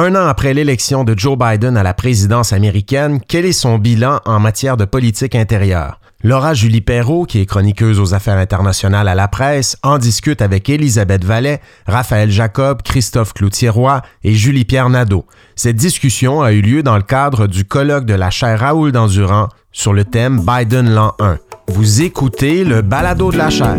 Un an après l'élection de Joe Biden à la présidence américaine, quel est son bilan en matière de politique intérieure? Laura Julie Perrault, qui est chroniqueuse aux affaires internationales à la presse, en discute avec Elisabeth Vallet, Raphaël Jacob, Christophe Cloutier-Roy et Julie-Pierre Nadeau. Cette discussion a eu lieu dans le cadre du colloque de la chaire Raoul Dandurand sur le thème Biden l'an 1. Vous écoutez le balado de la chaire.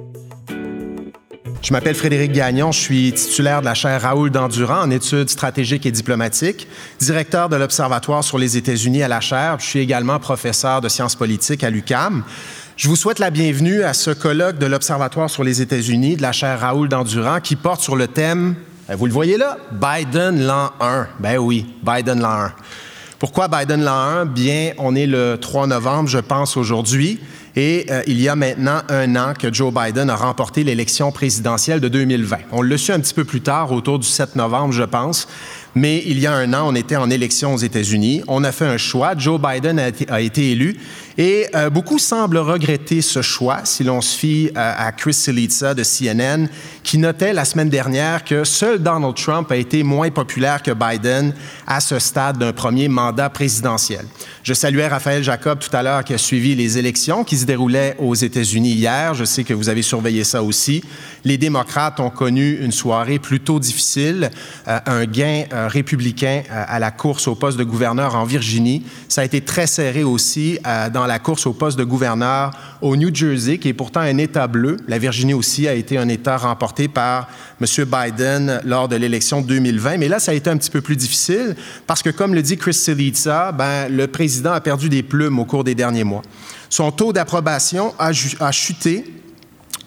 Je m'appelle Frédéric Gagnon, je suis titulaire de la chaire Raoul Dandurand en études stratégiques et diplomatiques, directeur de l'Observatoire sur les États-Unis à la chaire. Je suis également professeur de sciences politiques à l'UCAM. Je vous souhaite la bienvenue à ce colloque de l'Observatoire sur les États-Unis de la chaire Raoul Dandurand qui porte sur le thème, ben, vous le voyez là, Biden l'an 1. Ben oui, Biden l'an 1. Pourquoi Biden l'an 1? Bien, on est le 3 novembre, je pense, aujourd'hui. Et euh, il y a maintenant un an que Joe Biden a remporté l'élection présidentielle de 2020. On le su un petit peu plus tard, autour du 7 novembre, je pense. Mais il y a un an, on était en élection aux États-Unis. On a fait un choix. Joe Biden a été élu. Et euh, beaucoup semblent regretter ce choix, si l'on se fie euh, à Chris Silica de CNN, qui notait la semaine dernière que seul Donald Trump a été moins populaire que Biden à ce stade d'un premier mandat présidentiel. Je saluais Raphaël Jacob tout à l'heure qui a suivi les élections qui se déroulaient aux États-Unis hier. Je sais que vous avez surveillé ça aussi. Les démocrates ont connu une soirée plutôt difficile, euh, un gain républicain à la course au poste de gouverneur en Virginie. Ça a été très serré aussi dans la course au poste de gouverneur au New Jersey, qui est pourtant un État bleu. La Virginie aussi a été un État remporté par M. Biden lors de l'élection 2020. Mais là, ça a été un petit peu plus difficile parce que, comme le dit Chris Silica, ben, le président a perdu des plumes au cours des derniers mois. Son taux d'approbation a chuté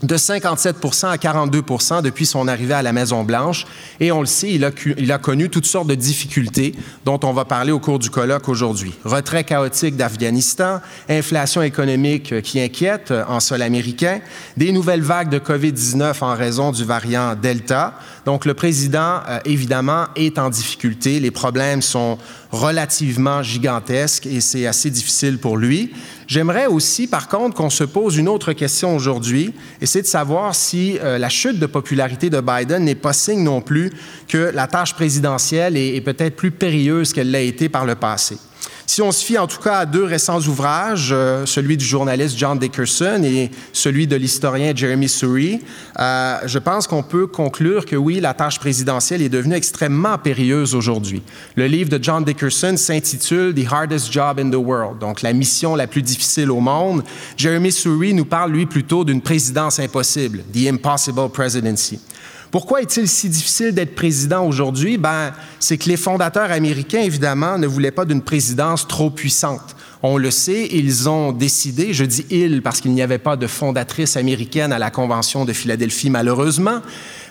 de 57 à 42 depuis son arrivée à la Maison-Blanche. Et on le sait, il a, il a, connu toutes sortes de difficultés dont on va parler au cours du colloque aujourd'hui. Retrait chaotique d'Afghanistan, inflation économique qui inquiète en sol américain, des nouvelles vagues de COVID-19 en raison du variant Delta. Donc le président, euh, évidemment, est en difficulté. Les problèmes sont relativement gigantesques et c'est assez difficile pour lui. J'aimerais aussi, par contre, qu'on se pose une autre question aujourd'hui, et c'est de savoir si euh, la chute de popularité de Biden n'est pas signe non plus que la tâche présidentielle est, est peut-être plus périlleuse qu'elle l'a été par le passé. Si on se fie en tout cas à deux récents ouvrages, euh, celui du journaliste John Dickerson et celui de l'historien Jeremy Surrey, euh, je pense qu'on peut conclure que oui, la tâche présidentielle est devenue extrêmement périlleuse aujourd'hui. Le livre de John Dickerson s'intitule The Hardest Job in the World, donc la mission la plus difficile au monde. Jeremy Surrey nous parle, lui, plutôt d'une présidence impossible, The Impossible Presidency. Pourquoi est-il si difficile d'être président aujourd'hui? Ben, c'est que les fondateurs américains, évidemment, ne voulaient pas d'une présidence trop puissante. On le sait, ils ont décidé, je dis ils parce qu'il n'y avait pas de fondatrice américaine à la Convention de Philadelphie, malheureusement,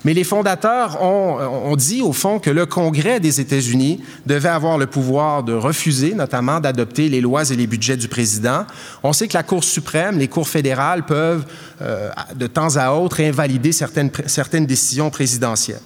mais les fondateurs ont, ont, dit, au fond, que le Congrès des États-Unis devait avoir le pouvoir de refuser, notamment, d'adopter les lois et les budgets du président. On sait que la Cour suprême, les cours fédérales peuvent, euh, de temps à autre, invalider certaines décisions présidentielles.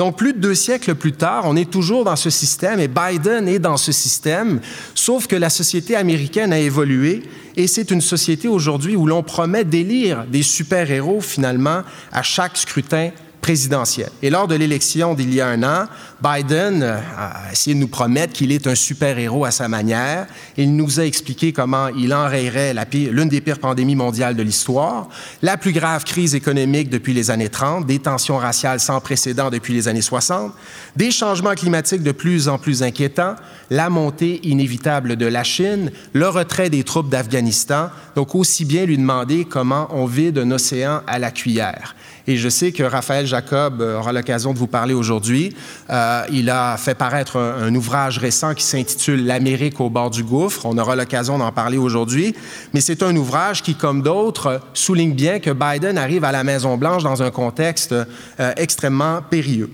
Donc, plus de deux siècles plus tard, on est toujours dans ce système et Biden est dans ce système, sauf que la société américaine a évolué et c'est une société aujourd'hui où l'on promet d'élire des super-héros finalement à chaque scrutin présidentielle. Et lors de l'élection d'il y a un an, Biden a essayé de nous promettre qu'il est un super-héros à sa manière. Il nous a expliqué comment il enrayerait l'une des pires pandémies mondiales de l'histoire, la plus grave crise économique depuis les années 30, des tensions raciales sans précédent depuis les années 60, des changements climatiques de plus en plus inquiétants, la montée inévitable de la Chine, le retrait des troupes d'Afghanistan. Donc aussi bien lui demander comment on vide un océan à la cuillère. Et je sais que Raphaël Jacob aura l'occasion de vous parler aujourd'hui. Euh, il a fait paraître un, un ouvrage récent qui s'intitule L'Amérique au bord du gouffre. On aura l'occasion d'en parler aujourd'hui. Mais c'est un ouvrage qui, comme d'autres, souligne bien que Biden arrive à la Maison-Blanche dans un contexte euh, extrêmement périlleux.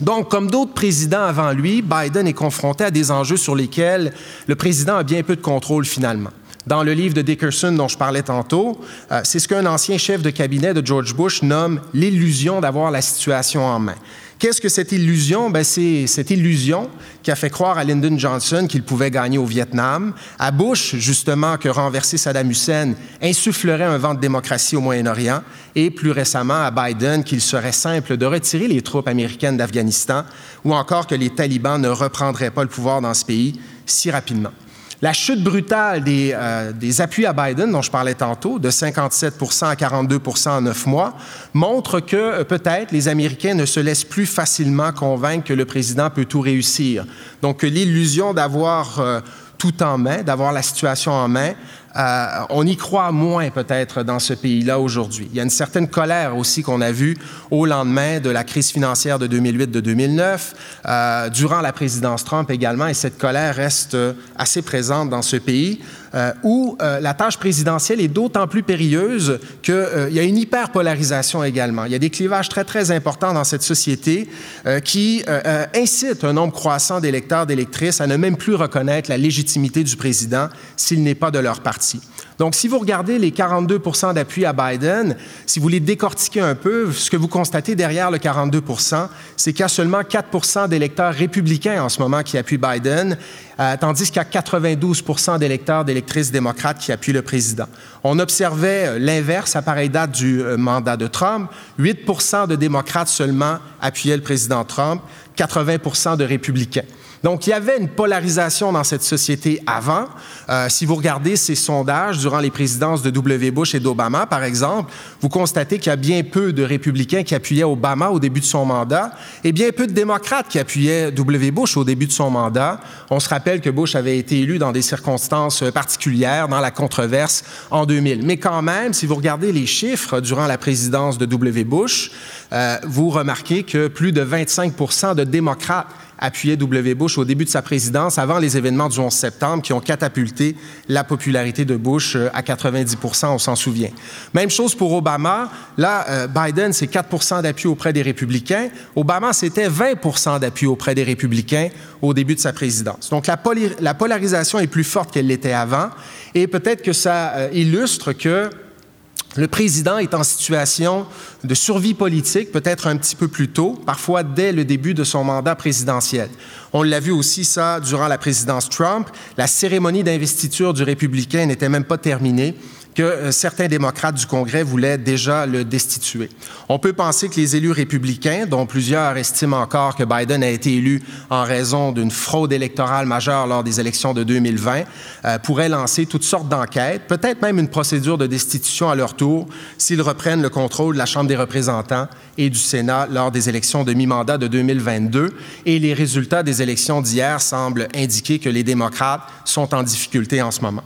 Donc, comme d'autres présidents avant lui, Biden est confronté à des enjeux sur lesquels le président a bien peu de contrôle finalement. Dans le livre de Dickerson dont je parlais tantôt, euh, c'est ce qu'un ancien chef de cabinet de George Bush nomme l'illusion d'avoir la situation en main. Qu'est-ce que cette illusion? Ben, c'est cette illusion qui a fait croire à Lyndon Johnson qu'il pouvait gagner au Vietnam, à Bush, justement, que renverser Saddam Hussein insufflerait un vent de démocratie au Moyen-Orient, et plus récemment à Biden qu'il serait simple de retirer les troupes américaines d'Afghanistan, ou encore que les talibans ne reprendraient pas le pouvoir dans ce pays si rapidement. La chute brutale euh, des, appuis à Biden, dont je parlais tantôt, de 57% à 42% en neuf mois, montre que euh, peut-être les Américains ne se laissent plus facilement convaincre que le président peut tout réussir. Donc l'illusion d'avoir euh, tout en main, d'avoir la situation en main, euh, on y croit moins peut-être dans ce pays-là aujourd'hui. Il y a une certaine colère aussi qu'on a vue au lendemain de la crise financière de 2008 de 2009, euh, durant la présidence Trump également, et cette colère reste assez présente dans ce pays. Euh, où euh, la tâche présidentielle est d'autant plus périlleuse qu'il euh, y a une hyperpolarisation également. Il y a des clivages très, très importants dans cette société qui incitent un nombre croissant d'électeurs, d'électrices à ne même plus reconnaître la légitimité du président s'il n'est pas de leur parti. Donc, si vous regardez les 42% d'appui à Biden, si vous les décortiquez un peu, ce que vous constatez derrière le 42% c'est qu'il y a seulement 4% d'électeurs républicains en ce moment qui appuient Biden, euh, tandis qu'il y a 92% d'électeurs, d'électrices démocrates qui appuient le président. On observait euh, l'inverse à pareille date du euh, mandat de Trump. 8% de démocrates seulement appuyaient le président Trump, 80% de républicains. Donc, il y avait une polarisation dans cette société avant. Euh, si vous regardez ces sondages durant les présidences de W. Bush et d'Obama, par exemple, vous constatez qu'il y a bien peu de républicains qui appuyaient Obama au début de son mandat et bien peu de démocrates qui appuyaient W. Bush au début de son mandat. On se rappelle que Bush avait été élu dans des circonstances particulières, dans la controverse en 2000. Mais quand même, si vous regardez les chiffres durant la présidence de W. Bush, euh, vous remarquez que plus de 25 de démocrates appuyait W. Bush au début de sa présidence, avant les événements du 11 septembre qui ont catapulté la popularité de Bush euh, à 90 on s'en souvient. Même chose pour Obama. Là, euh, Biden, c'est 4 d'appui auprès des républicains. Obama, c'était 20 d'appui auprès des républicains au début de sa présidence. Donc, la, la polarisation est plus forte qu'elle l'était avant. Et peut-être que ça euh, illustre que le président est en situation de survie politique peut-être un petit peu plus tôt, parfois dès le début de son mandat présidentiel. On l'a vu aussi ça durant la présidence Trump. La cérémonie d'investiture du républicain n'était même pas terminée que euh, certains démocrates du Congrès voulaient déjà le destituer. On peut penser que les élus républicains, dont plusieurs estiment encore que Biden a été élu en raison d'une fraude électorale majeure lors des élections de 2020, euh, pourraient lancer toutes sortes d'enquêtes, peut-être même une procédure de destitution à leur tour s'ils reprennent le contrôle de la Chambre des représentants et du Sénat lors des élections de mi-mandat de 2022. Et les résultats des élections d'hier semblent indiquer que les démocrates sont en difficulté en ce moment.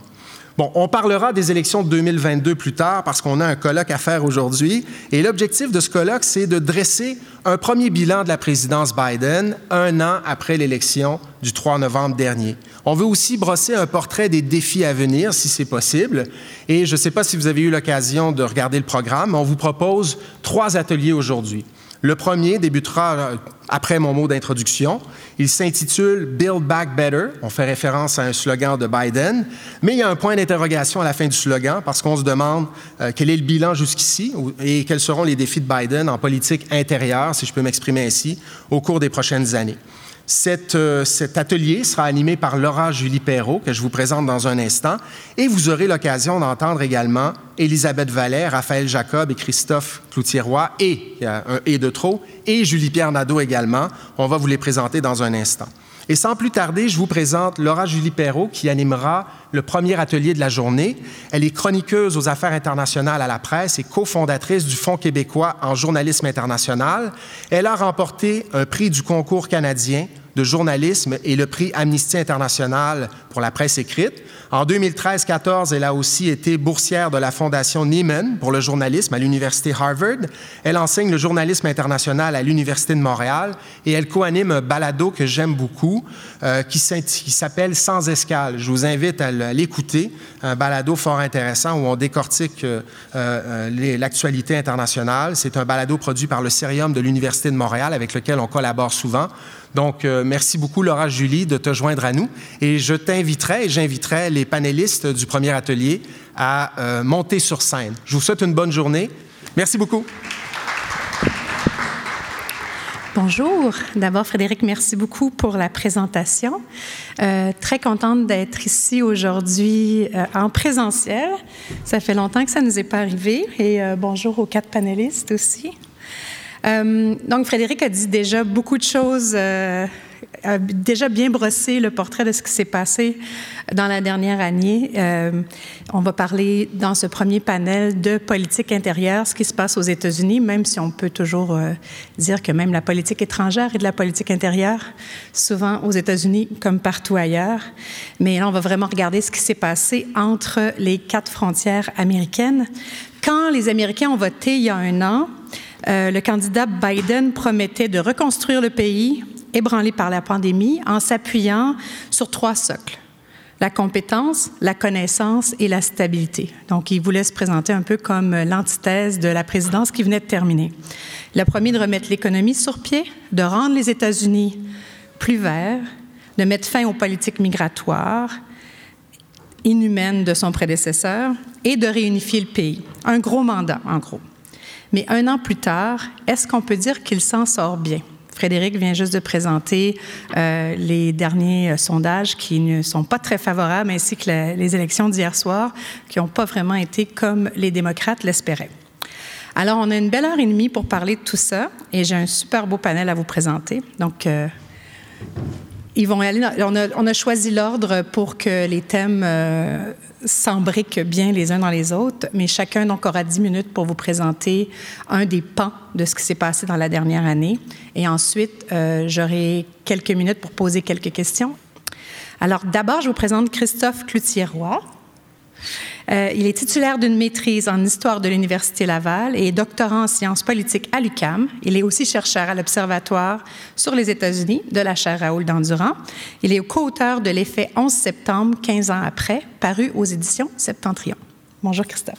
Bon, on parlera des élections de 2022 plus tard parce qu'on a un colloque à faire aujourd'hui. Et l'objectif de ce colloque, c'est de dresser un premier bilan de la présidence Biden un an après l'élection du 3 novembre dernier. On veut aussi brosser un portrait des défis à venir, si c'est possible. Et je ne sais pas si vous avez eu l'occasion de regarder le programme, mais on vous propose trois ateliers aujourd'hui. Le premier débutera euh, après mon mot d'introduction. Il s'intitule Build Back Better. On fait référence à un slogan de Biden, mais il y a un point d'interrogation à la fin du slogan parce qu'on se demande euh, quel est le bilan jusqu'ici et quels seront les défis de Biden en politique intérieure, si je peux m'exprimer ainsi, au cours des prochaines années. Euh, cet atelier sera animé par Laura Julie Perrault, que je vous présente dans un instant, et vous aurez l'occasion d'entendre également Elisabeth Vallet, Raphaël Jacob et Christophe Cloutieroy, et, un et de trop, et Julie-Pierre Nadeau également. On va vous les présenter dans un instant. Et sans plus tarder, je vous présente Laura Julie Perrault qui animera le premier atelier de la journée. Elle est chroniqueuse aux affaires internationales à la presse et cofondatrice du Fonds québécois en journalisme international. Elle a remporté un prix du concours canadien de journalisme et le prix Amnesty International pour la presse écrite. En 2013-14, elle a aussi été boursière de la Fondation Nieman pour le journalisme à l'Université Harvard. Elle enseigne le journalisme international à l'Université de Montréal et elle co-anime un balado que j'aime beaucoup euh, qui s'appelle Sans escale. Je vous invite à l'écouter, un balado fort intéressant où on décortique euh, euh, l'actualité internationale. C'est un balado produit par le Cérium de l'Université de Montréal avec lequel on collabore souvent. Donc, euh, merci beaucoup, Laura Julie, de te joindre à nous. Et je t'inviterai et j'inviterai les panélistes du premier atelier à euh, monter sur scène. Je vous souhaite une bonne journée. Merci beaucoup. Bonjour. D'abord, Frédéric, merci beaucoup pour la présentation. Euh, très contente d'être ici aujourd'hui en présentiel. Ça fait longtemps que ça ne nous est pas arrivé. Et bonjour aux quatre panélistes aussi. Euh, donc, Frédéric a dit déjà beaucoup de choses, euh, a déjà bien brossé le portrait de ce qui s'est passé dans la dernière année. Euh, on va parler dans ce premier panel de politique intérieure, ce qui se passe aux États-Unis, même si on peut toujours dire que même la politique étrangère est de la politique intérieure, souvent aux États-Unis comme partout ailleurs. Mais là, on va vraiment regarder ce qui s'est passé entre les quatre frontières américaines. Quand les Américains ont voté il y a un an, euh, le candidat Biden promettait de reconstruire le pays ébranlé par la pandémie en s'appuyant sur trois socles la compétence, la connaissance et la stabilité. Donc, il voulait se présenter un peu comme l'antithèse de la présidence qui venait de terminer. Il a promis de remettre l'économie sur pied, de rendre les États-Unis plus verts, de mettre fin aux politiques migratoires inhumaines de son prédécesseur et de réunifier le pays. Un gros mandat, en gros. Mais un an plus tard, est-ce qu'on peut dire qu'il s'en sort bien? Frédéric vient juste de présenter euh, les derniers euh, sondages qui ne sont pas très favorables, ainsi que les élections d'hier soir, qui n'ont pas vraiment été comme les démocrates l'espéraient. Alors, on a une belle heure et demie pour parler de tout ça, et j'ai un super beau panel à vous présenter. Donc, euh, ils vont aller. on, a, on, a, choisi l'ordre pour que les thèmes s'embriquent bien les uns dans les autres, mais chacun donc aura dix minutes pour vous présenter un des pans de ce qui s'est passé dans la dernière année. Et ensuite, euh, j'aurai quelques minutes pour poser quelques questions. Alors d'abord, je vous présente Christophe Cloutier-Roy. Euh, il est titulaire d'une maîtrise en histoire de l'Université Laval et doctorant en sciences politiques à l'UCAM. Il est aussi chercheur à l'Observatoire sur les États-Unis de la chaire Raoul Dandurand. Il est co-auteur de l'effet 11 septembre, 15 ans après, paru aux éditions Septentrion. Bonjour Christophe.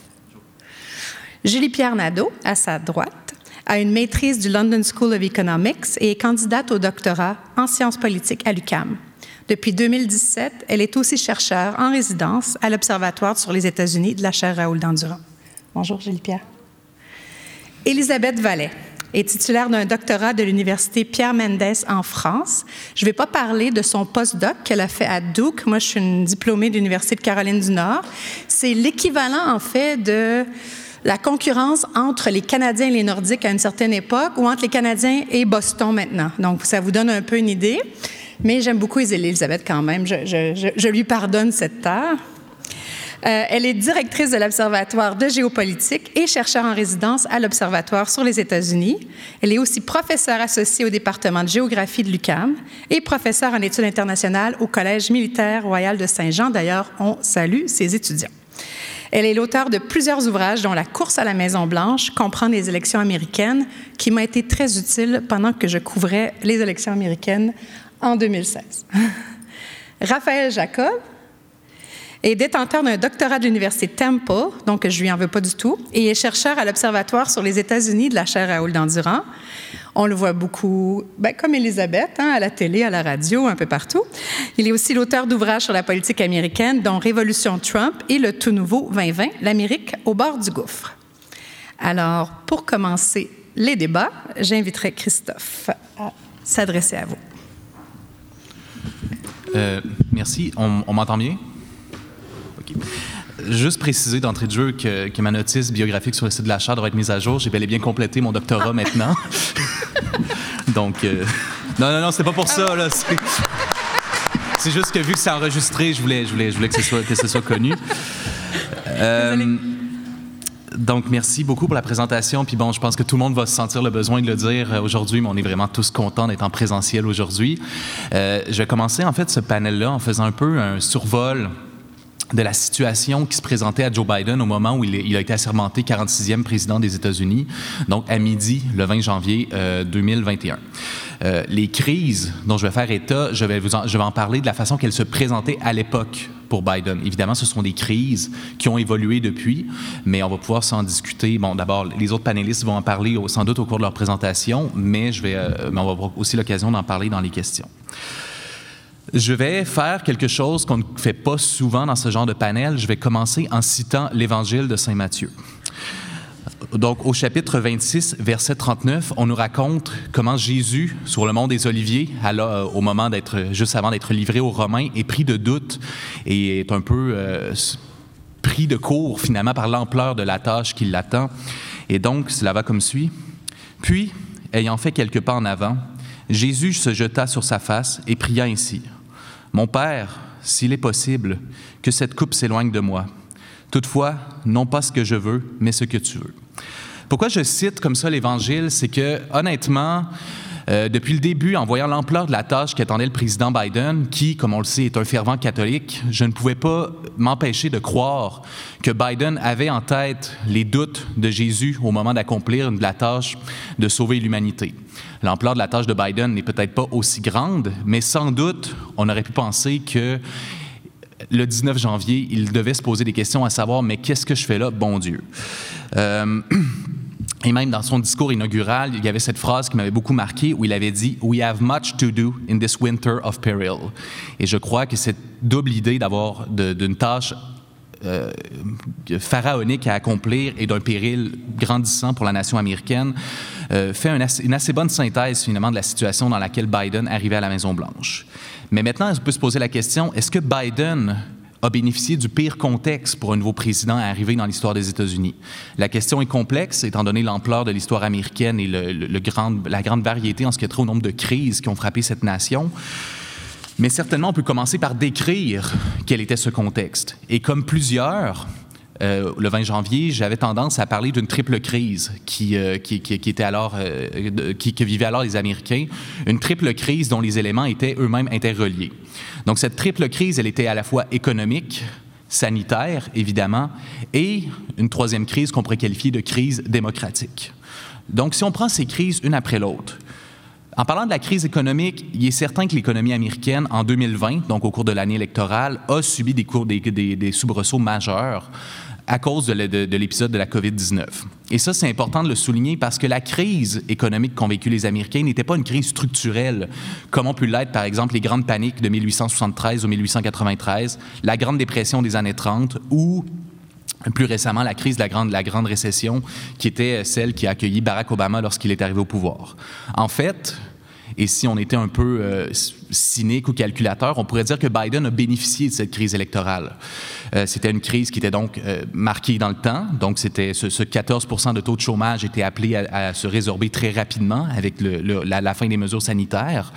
Julie-Pierre Nadeau, à sa droite, a une maîtrise du London School of Economics et est candidate au doctorat en sciences politiques à l'UCAM. Depuis 2017, elle est aussi chercheure en résidence à l'Observatoire sur les États-Unis de la chaire Raoul Dandurand. Bonjour, Julie-Pierre. Elisabeth Vallet est titulaire d'un doctorat de l'Université Pierre Mendès en France. Je ne vais pas parler de son postdoc qu'elle a fait à Duke. Moi, je suis une diplômée de l'Université de Caroline du Nord. C'est l'équivalent, en fait, de la concurrence entre les Canadiens et les Nordiques à une certaine époque ou entre les Canadiens et Boston maintenant. Donc, ça vous donne un peu une idée. Mais j'aime beaucoup Elisabeth quand même. Je, lui pardonne cette tare. Euh, elle est directrice de l'Observatoire de géopolitique et chercheur en résidence à l'Observatoire sur les États-Unis. Elle est aussi professeure associée au département de géographie de l'UCAM et professeure en études internationales au Collège militaire royal de Saint-Jean. D'ailleurs, on salue ses étudiants. Elle est l'auteur de plusieurs ouvrages, dont La course à la Maison-Blanche, comprend les élections américaines, qui m'a été très utile pendant que je couvrais les élections américaines en 2016. Raphaël Jacob est détenteur d'un doctorat de l'Université Temple, donc je lui en veux pas du tout, et est chercheur à l'Observatoire sur les États-Unis de la chaire Raoul Dandurand. On le voit beaucoup, ben, comme Elisabeth, hein, à la télé, à la radio, un peu partout. Il est aussi l'auteur d'ouvrages sur la politique américaine, dont Révolution Trump et le tout nouveau 2020, l'Amérique au bord du gouffre. Alors, pour commencer les débats, j'inviterai Christophe à s'adresser à vous. Euh, merci. On, m'entend bien? OK. Juste préciser d'entrée de jeu que, ma notice biographique sur le site de la chaire doit être mise à jour. J'ai bel et bien complété mon doctorat maintenant. Donc, euh, non, non, non, c'est pas pour ça. Là. C'est juste que vu que c'est enregistré, je voulais, je voulais, je voulais, que, ce soit, que ce soit connu. Euh, Donc, merci beaucoup pour la présentation. Puis bon, je pense que tout le monde va se sentir le besoin de le dire euh, aujourd'hui, mais on est vraiment tous contents d'être en présentiel aujourd'hui. Euh, je vais commencer en fait ce panel-là en faisant un peu un survol de la situation qui se présentait à Joe Biden au moment où il, a été assermenté 46e président des États-Unis, donc à midi le 20 janvier 2021. Euh, les crises dont je vais faire état, je vais, vous je vais en parler de la façon qu'elles se présentaient à l'époque pour Biden. Évidemment, ce sont des crises qui ont évolué depuis, mais on va pouvoir s'en discuter. Bon, d'abord, les autres panélistes vont en parler sans doute au cours de leur présentation, mais, je vais, euh, mais on va avoir aussi l'occasion d'en parler dans les questions. Je vais faire quelque chose qu'on ne fait pas souvent dans ce genre de panel. Je vais commencer en citant l'Évangile de Saint Matthieu. Donc, au chapitre 26, verset 39, on nous raconte comment Jésus, sur le mont des Oliviers, euh, au moment d'être, juste avant d'être livré aux Romains, est pris de doute et est un peu euh, pris de court, finalement, par l'ampleur de la tâche qui l'attend. Et donc, cela va comme suit. Puis, ayant fait quelques pas en avant, Jésus se jeta sur sa face et pria ainsi. Mon Père, s'il est possible, que cette coupe s'éloigne de moi. Toutefois, non pas ce que je veux, mais ce que tu veux. Pourquoi je cite comme ça l'Évangile, c'est que honnêtement, euh, depuis le début, en voyant l'ampleur de la tâche qu'attendait le président Biden, qui, comme on le sait, est un fervent catholique, je ne pouvais pas m'empêcher de croire que Biden avait en tête les doutes de Jésus au moment d'accomplir la tâche de sauver l'humanité. L'ampleur de la tâche de Biden n'est peut-être pas aussi grande, mais sans doute, on aurait pu penser que le 19 janvier, il devait se poser des questions à savoir, mais qu'est-ce que je fais là, bon Dieu? Euh, Et même dans son discours inaugural, il y avait cette phrase qui m'avait beaucoup marqué où il avait dit We have much to do in this winter of peril. Et je crois que cette double idée d'avoir d'une tâche euh, pharaonique à accomplir et d'un péril grandissant pour la nation américaine euh, fait une assez bonne synthèse finalement de la situation dans laquelle Biden arrivait à la Maison Blanche. Mais maintenant, on peut se poser la question est-ce que Biden a bénéficié du pire contexte pour un nouveau président à arriver dans l'histoire des États-Unis? La question est complexe, étant donné l'ampleur de l'histoire américaine et le, grand, la grande variété en ce qui a trait au nombre de crises qui ont frappé cette nation. Mais certainement, on peut commencer par décrire quel était ce contexte. Et comme plusieurs, euh, le 20 janvier, j'avais tendance à parler d'une triple crise qui, euh, qui, qui, était alors, euh, qui, que vivaient alors les Américains, une triple crise dont les éléments étaient eux-mêmes interreliés. Donc cette triple crise, elle était à la fois économique, sanitaire, évidemment, et une troisième crise qu'on pourrait qualifier de crise démocratique. Donc si on prend ces crises une après l'autre, en parlant de la crise économique, il est certain que l'économie américaine, en 2020, donc au cours de l'année électorale, a subi des, cours, des, soubresauts majeurs à cause de l'épisode de la COVID-19. Et ça, c'est important de le souligner parce que la crise économique qu'ont vécu les Américains n'était pas une crise structurelle, comme on peut l'être, par exemple, les grandes paniques de 1873 ou 1893, la Grande Dépression des années 30 ou plus récemment la crise de la grande, récession, qui était celle qui a accueilli Barack Obama lorsqu'il est arrivé au pouvoir. En fait, et si on était un peu euh, cynique ou calculateur, on pourrait dire que Biden a bénéficié de cette crise électorale. Euh, c'était une crise qui était donc euh, marquée dans le temps. Donc, c'était ce, 14 de taux de chômage était appelé à, se résorber très rapidement avec la fin des mesures sanitaires.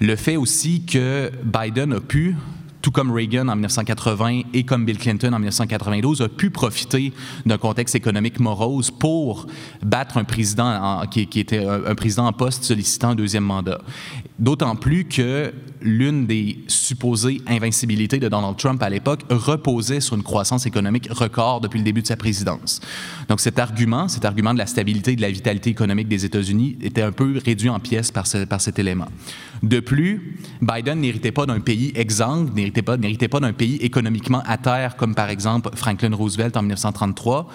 Le fait aussi que Biden a pu tout comme Reagan en 1980 et comme Bill Clinton en 1992, a pu profiter d'un contexte économique morose pour battre un président qui, était un, président en poste sollicitant un deuxième mandat. D'autant plus que l'une des supposées invincibilités de Donald Trump à l'époque reposait sur une croissance économique record depuis le début de sa présidence. Donc cet argument, cet argument de la stabilité et de la vitalité économique des États-Unis était un peu réduit en pièces par, par cet élément. De plus, Biden n'héritait pas d'un pays exsangue, n'héritait pas, pas d'un pays économiquement à terre, comme par exemple Franklin Roosevelt en 1933.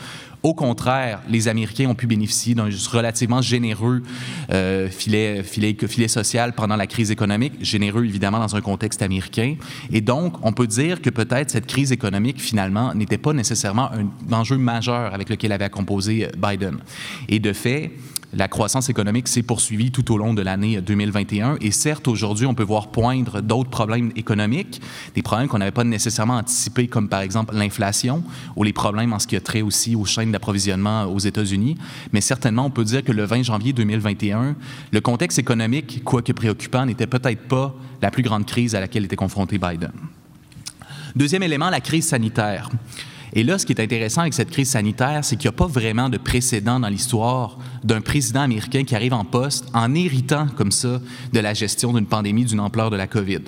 Au contraire, les Américains ont pu bénéficier d'un relativement généreux euh, filet, filet, filet social pendant la crise économique, généreux évidemment dans un contexte américain. Et donc, on peut dire que peut-être cette crise économique, finalement, n'était pas nécessairement un enjeu majeur avec lequel avait composé Biden. Et de fait, la croissance économique s'est poursuivie tout au long de l'année 2021. Et certes, aujourd'hui, on peut voir poindre d'autres problèmes économiques, des problèmes qu'on n'avait pas nécessairement anticipés, comme par exemple l'inflation ou les problèmes en ce qui a trait aussi aux chaînes d'approvisionnement aux États-Unis. Mais certainement, on peut dire que le 20 janvier 2021, le contexte économique, quoique préoccupant, n'était peut-être pas la plus grande crise à laquelle était confronté Biden. Deuxième élément, la crise sanitaire. Et là, ce qui est intéressant avec cette crise sanitaire, c'est qu'il n'y a pas vraiment de précédent dans l'histoire d'un président américain qui arrive en poste en héritant comme ça de la gestion d'une pandémie d'une ampleur de la COVID.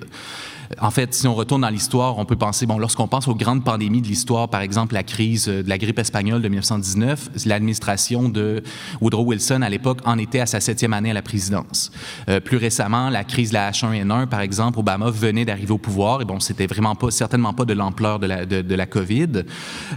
En fait, si on retourne dans l'histoire, on peut penser, bon, lorsqu'on pense aux grandes pandémies de l'histoire, par exemple la crise de la grippe espagnole de 1919, l'administration de Woodrow Wilson à l'époque en était à sa septième année à la présidence. Euh, plus récemment, la crise de la H1N1, par exemple, Obama venait d'arriver au pouvoir et bon, c'était vraiment pas, certainement pas de l'ampleur de la, de, la COVID.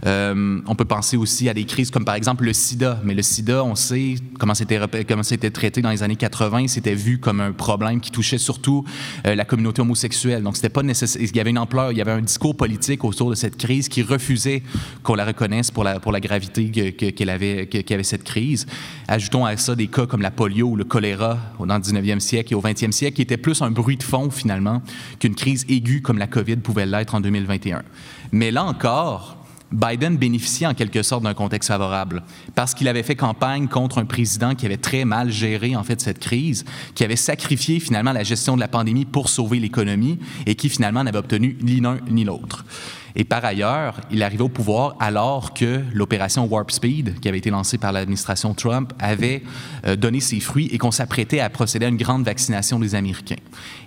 Euh, on peut penser aussi à des crises comme par exemple le SIDA, mais le SIDA, on sait comment c'était comment c'était traité dans les années 80, c'était vu comme un problème qui touchait surtout euh, la communauté homosexuelle. Donc c'était pas nécessaire. Il y avait une ampleur, il y avait un discours politique autour de cette crise qui refusait qu'on la reconnaisse pour la, pour la gravité qu'elle avait, qu'avait cette crise. Ajoutons à ça des cas comme la polio ou le choléra dans le 19e siècle et au 20e siècle, qui étaient plus un bruit de fond finalement qu'une crise aiguë comme la COVID pouvait l'être en 2021. Mais là encore, Biden bénéficiait en quelque sorte d'un contexte favorable parce qu'il avait fait campagne contre un président qui avait très mal géré en fait cette crise, qui avait sacrifié finalement la gestion de la pandémie pour sauver l'économie et qui finalement n'avait obtenu ni l'un ni l'autre. Et par ailleurs, il arrivait au pouvoir alors que l'opération Warp Speed, qui avait été lancée par l'administration Trump, avait euh, donné ses fruits et qu'on s'apprêtait à procéder à une grande vaccination des Américains.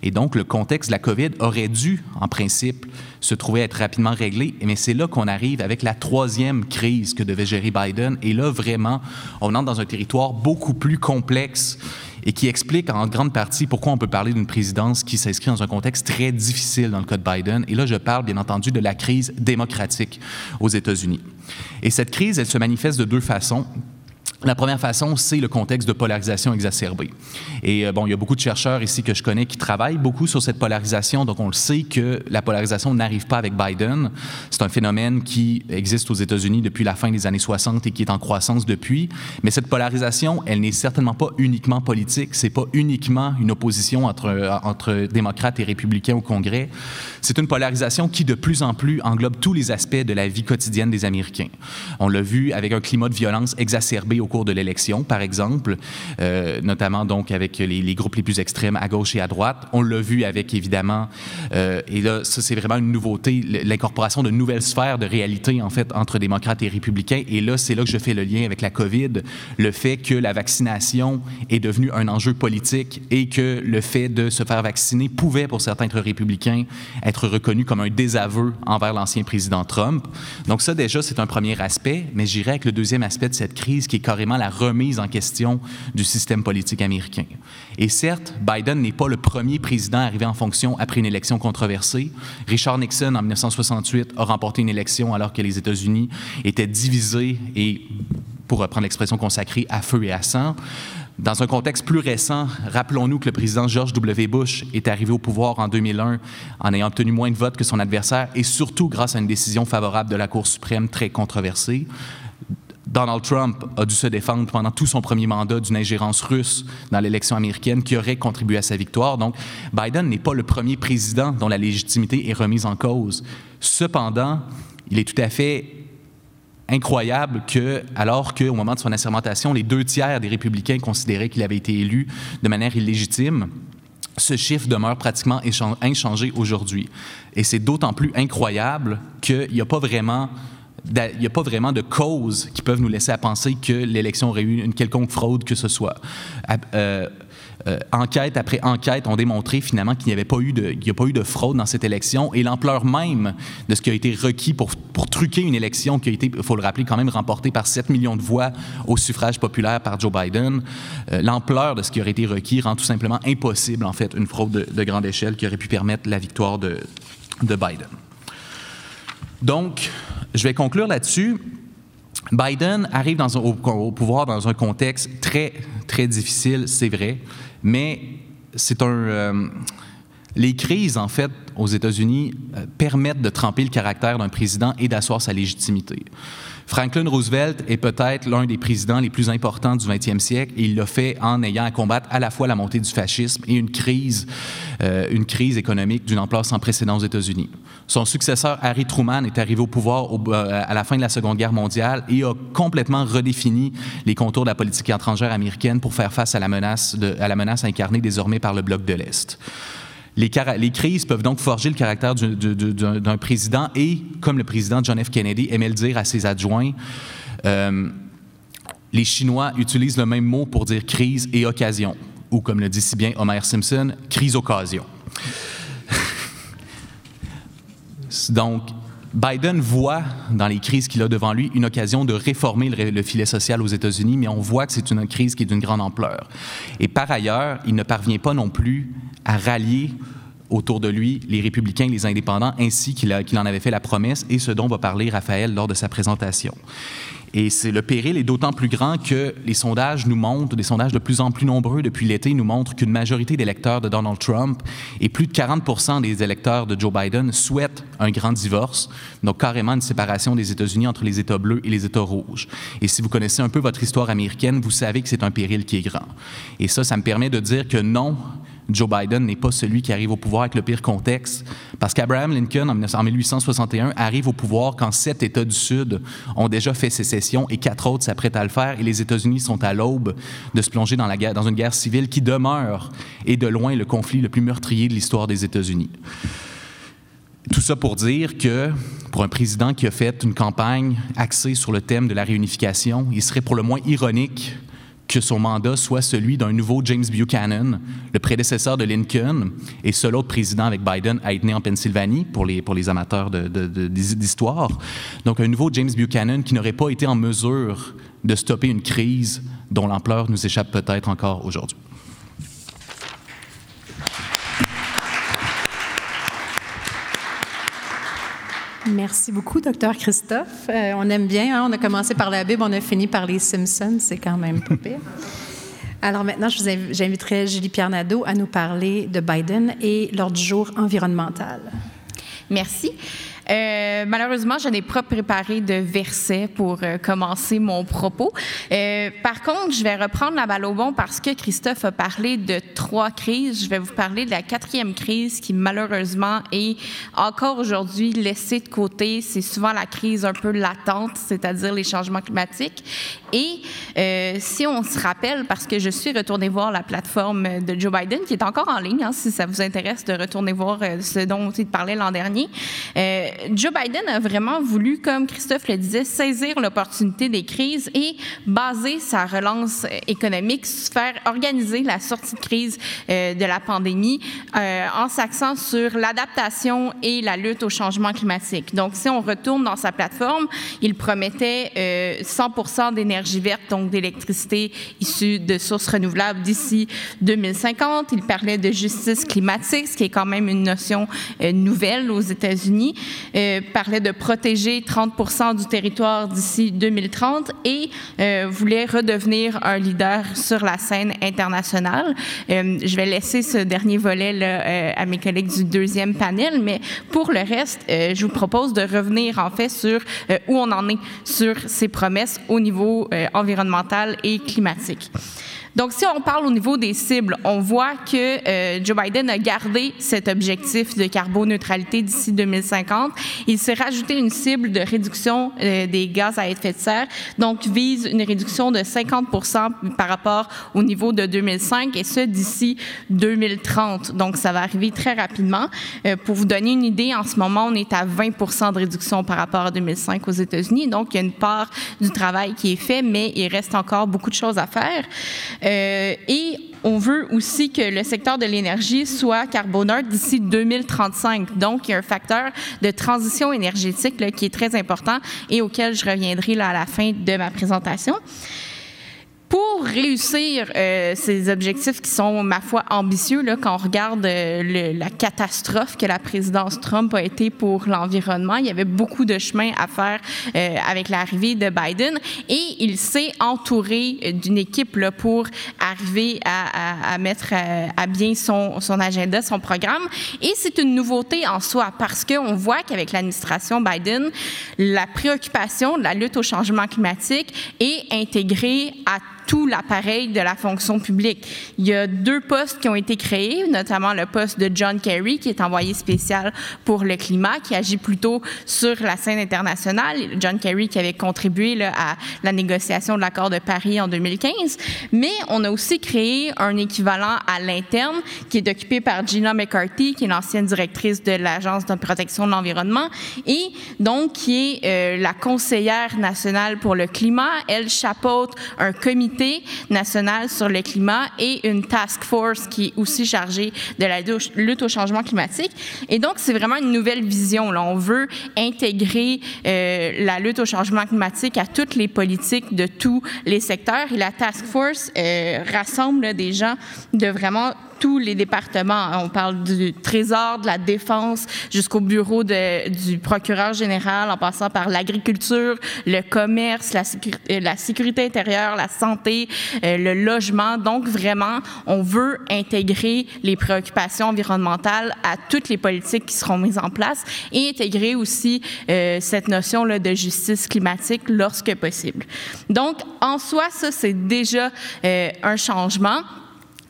Et donc, le contexte de la COVID aurait dû, en principe, se trouver être rapidement réglé. Mais c'est là qu'on arrive avec la troisième crise que devait gérer Biden. Et là, vraiment, on entre dans un territoire beaucoup plus complexe et qui explique en grande partie pourquoi on peut parler d'une présidence qui s'inscrit dans un contexte très difficile dans le cas de Biden. Et là, je parle bien entendu de la crise démocratique aux États-Unis. Et cette crise, elle se manifeste de deux façons. La première façon, c'est le contexte de polarisation exacerbée. Et euh, bon, il y a beaucoup de chercheurs ici que je connais qui travaillent beaucoup sur cette polarisation, donc on le sait que la polarisation n'arrive pas avec Biden. C'est un phénomène qui existe aux États-Unis depuis la fin des années 60 et qui est en croissance depuis. Mais cette polarisation, elle n'est certainement pas uniquement politique. C'est pas uniquement une opposition entre, entre démocrates et républicains au Congrès. C'est une polarisation qui de plus en plus englobe tous les aspects de la vie quotidienne des Américains. On l'a vu avec un climat de violence exacerbé au cours de l'élection, par exemple, euh, notamment donc avec les, groupes les plus extrêmes à gauche et à droite. On l'a vu avec évidemment, euh, et là, ça c'est vraiment une nouveauté, l'incorporation de nouvelles sphères de réalité en fait entre démocrates et républicains. Et là, c'est là que je fais le lien avec la COVID, le fait que la vaccination est devenue un enjeu politique et que le fait de se faire vacciner pouvait pour certains être républicains être reconnu comme un désaveu envers l'ancien président Trump. Donc ça déjà c'est un premier aspect, mais j'irai avec le deuxième aspect de cette crise qui est la remise en question du système politique américain. Et certes, Biden n'est pas le premier président arrivé en fonction après une élection controversée. Richard Nixon, en 1968, a remporté une élection alors que les États-Unis étaient divisés et, pour reprendre l'expression consacrée, à feu et à sang. Dans un contexte plus récent, rappelons-nous que le président George W. Bush est arrivé au pouvoir en 2001 en ayant obtenu moins de votes que son adversaire et surtout grâce à une décision favorable de la Cour suprême très controversée. Donald Trump a dû se défendre pendant tout son premier mandat d'une ingérence russe dans l'élection américaine qui aurait contribué à sa victoire. Donc, Biden n'est pas le premier président dont la légitimité est remise en cause. Cependant, il est tout à fait incroyable que, alors qu'au moment de son assermentation, les deux tiers des républicains considéraient qu'il avait été élu de manière illégitime, ce chiffre demeure pratiquement inchangé aujourd'hui. Et c'est d'autant plus incroyable qu'il n'y a pas vraiment il n'y a pas vraiment de causes qui peuvent nous laisser à penser que l'élection aurait eu une quelconque fraude que ce soit. Euh, euh, enquête après enquête ont démontré finalement qu'il n'y a pas eu de fraude dans cette élection et l'ampleur même de ce qui a été requis pour, truquer une élection qui a été, il faut le rappeler, quand même remportée par 7 millions de voix au suffrage populaire par Joe Biden, euh, l'ampleur de ce qui aurait été requis rend tout simplement impossible en fait une fraude de, de grande échelle qui aurait pu permettre la victoire de Biden. Donc, je vais conclure là-dessus. Biden arrive au, pouvoir dans un contexte très, très difficile, c'est vrai, mais c'est un... Euh, les crises, en fait, aux États-Unis, euh, permettent de tremper le caractère d'un président et d'asseoir sa légitimité. Franklin Roosevelt est peut-être l'un des présidents les plus importants du 20e siècle et il l'a fait en ayant à combattre à la fois la montée du fascisme et une crise, euh, une crise économique d'une ampleur sans précédent aux États-Unis. Son successeur, Harry Truman, est arrivé au pouvoir euh, à la fin de la Seconde Guerre mondiale et a complètement redéfini les contours de la politique étrangère américaine pour faire face à la menace, incarnée désormais par le bloc de l'Est. Les, crises peuvent donc forger le caractère d'un président et, comme le président John F. Kennedy aimait le dire à ses adjoints, euh, les Chinois utilisent le même mot pour dire crise et occasion, ou comme le dit si bien Homer Simpson, crise-occasion. Donc, Biden voit dans les crises qu'il a devant lui une occasion de réformer le, filet social aux États-Unis, mais on voit que c'est une crise qui est d'une grande ampleur. Et par ailleurs, il ne parvient pas non plus à rallier autour de lui les républicains et les indépendants, ainsi qu'il en avait fait la promesse, et ce dont va parler Raphaël lors de sa présentation. Et c'est le péril est d'autant plus grand que les sondages nous montrent, des sondages de plus en plus nombreux depuis l'été nous montrent qu'une majorité d'électeurs de Donald Trump et plus de 40% des électeurs de Joe Biden souhaitent un grand divorce, donc carrément une séparation des États-Unis entre les États bleus et les États rouges. Et si vous connaissez un peu votre histoire américaine, vous savez que c'est un péril qui est grand. Et ça, ça me permet de dire que non, Joe Biden n'est pas celui qui arrive au pouvoir avec le pire contexte, parce qu'Abraham Lincoln, en 1861, arrive au pouvoir quand sept États du Sud ont déjà fait sécession et quatre autres s'apprêtent à le faire, et les États-Unis sont à l'aube de se plonger dans, une guerre civile qui demeure, et de loin, le conflit le plus meurtrier de l'histoire des États-Unis. Tout ça pour dire que pour un président qui a fait une campagne axée sur le thème de la réunification, il serait pour le moins ironique que son mandat soit celui d'un nouveau James Buchanan, le prédécesseur de Lincoln, et seul autre président avec Biden à être né en Pennsylvanie, pour les, pour les amateurs d'histoire. Donc un nouveau James Buchanan qui n'aurait pas été en mesure de stopper une crise dont l'ampleur nous échappe peut-être encore aujourd'hui. Merci beaucoup, docteur Christophe. Euh, on aime bien, hein? on a commencé par la Bible, on a fini par les Simpsons, c'est quand même pas pire. Alors maintenant, j'inviterai Julie-Pierre Nadeau à nous parler de Biden et l'ordre du jour environnemental. Merci. Euh, malheureusement, je n'ai pas préparé de verset pour euh, commencer mon propos. Euh, par contre, je vais reprendre la balle au bon parce que Christophe a parlé de trois crises. Je vais vous parler de la quatrième crise qui, malheureusement, est encore aujourd'hui laissée de côté. C'est souvent la crise un peu latente, c'est-à-dire les changements climatiques. Et euh, si on se rappelle, parce que je suis retournée voir la plateforme de Joe Biden, qui est encore en ligne, hein, si ça vous intéresse de retourner voir euh, ce dont il parlait l'an dernier, Joe Biden a vraiment voulu, comme Christophe le disait, saisir l'opportunité des crises et baser sa relance économique, faire organiser la sortie de crise de la pandémie en s'accent sur l'adaptation et la lutte au changement climatique. Donc, si on retourne dans sa plateforme, il promettait 100% d'énergie verte, donc d'électricité issue de sources renouvelables d'ici 2050. Il parlait de justice climatique, ce qui est quand même une notion euh, nouvelle aux États-Unis. Euh, parlait de protéger 30% du territoire d'ici 2030 et euh, voulait redevenir un leader sur la scène internationale. Euh, je vais laisser ce dernier volet là, à mes collègues du deuxième panel, mais pour le reste, je vous propose de revenir en fait sur où on en est sur ces promesses au niveau euh, environnementale et climatique. Donc, si on parle au niveau des cibles, on voit que euh, Joe Biden a gardé cet objectif de carboneutralité d'ici 2050. Il s'est rajouté une cible de réduction euh, des gaz à effet de serre, donc vise une réduction de 50 par rapport au niveau de 2005 et ce d'ici 2030. Donc, ça va arriver très rapidement. Euh, pour vous donner une idée, en ce moment, on est à 20 de réduction par rapport à 2005 aux États-Unis. Donc, il y a une part du travail qui est fait, mais il reste encore beaucoup de choses à faire. Euh, et on veut aussi que le secteur de l'énergie soit carboneutre d'ici 2035. Donc, il y a un facteur de transition énergétique qui est très important et auquel je reviendrai à la fin de ma présentation pour réussir euh, ces objectifs qui sont, ma foi, ambitieux, là, quand on regarde euh, la catastrophe que la présidence Trump a été pour l'environnement, il y avait beaucoup de chemin à faire euh, avec l'arrivée de Biden et il s'est entouré d'une équipe là, pour arriver à, à, à mettre à, bien son, son agenda, son programme. Et c'est une nouveauté en soi parce qu'on voit qu'avec l'administration Biden, la préoccupation de la lutte au changement climatique est intégrée à tout l'appareil de la fonction publique. Il y a deux postes qui ont été créés, notamment le poste de John Kerry, qui est envoyé spécial pour le climat, qui agit plutôt sur la scène internationale. John Kerry qui avait contribué à la négociation de l'accord de Paris en 2015. Mais on a aussi créé un équivalent à l'interne qui est occupé par Gina McCarthy, qui est l'ancienne directrice de l'Agence de protection de l'environnement et donc qui est euh, la conseillère nationale pour le climat. Elle chapeaute un comité national sur le climat et une task force qui est aussi chargée de la lutte au changement climatique. Et donc, c'est vraiment une nouvelle vision. Là. On veut intégrer euh, la lutte au changement climatique à toutes les politiques de tous les secteurs. Et la task force euh, rassemble des gens de vraiment tous les départements. On parle du Trésor, de la Défense, jusqu'au bureau du procureur général, en passant par l'agriculture, le commerce, la, sécurité, euh, sécurité intérieure, la santé, euh, le logement. Donc, vraiment, on veut intégrer les préoccupations environnementales à toutes les politiques qui seront mises en place et intégrer aussi euh, cette notion là, de justice climatique lorsque possible. Donc, en soi, ça, c'est déjà un changement.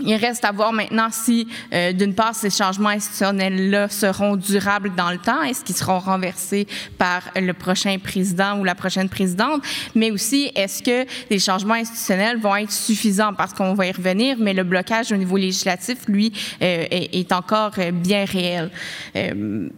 Il reste à voir maintenant si, euh, d'une part, ces changements institutionnels-là seront durables dans le temps, est-ce qu'ils seront renversés par le prochain président ou la prochaine présidente, mais aussi est-ce que les changements institutionnels vont être suffisants, parce qu'on va y revenir, mais le blocage au niveau législatif, lui, euh, est, encore euh, bien réel.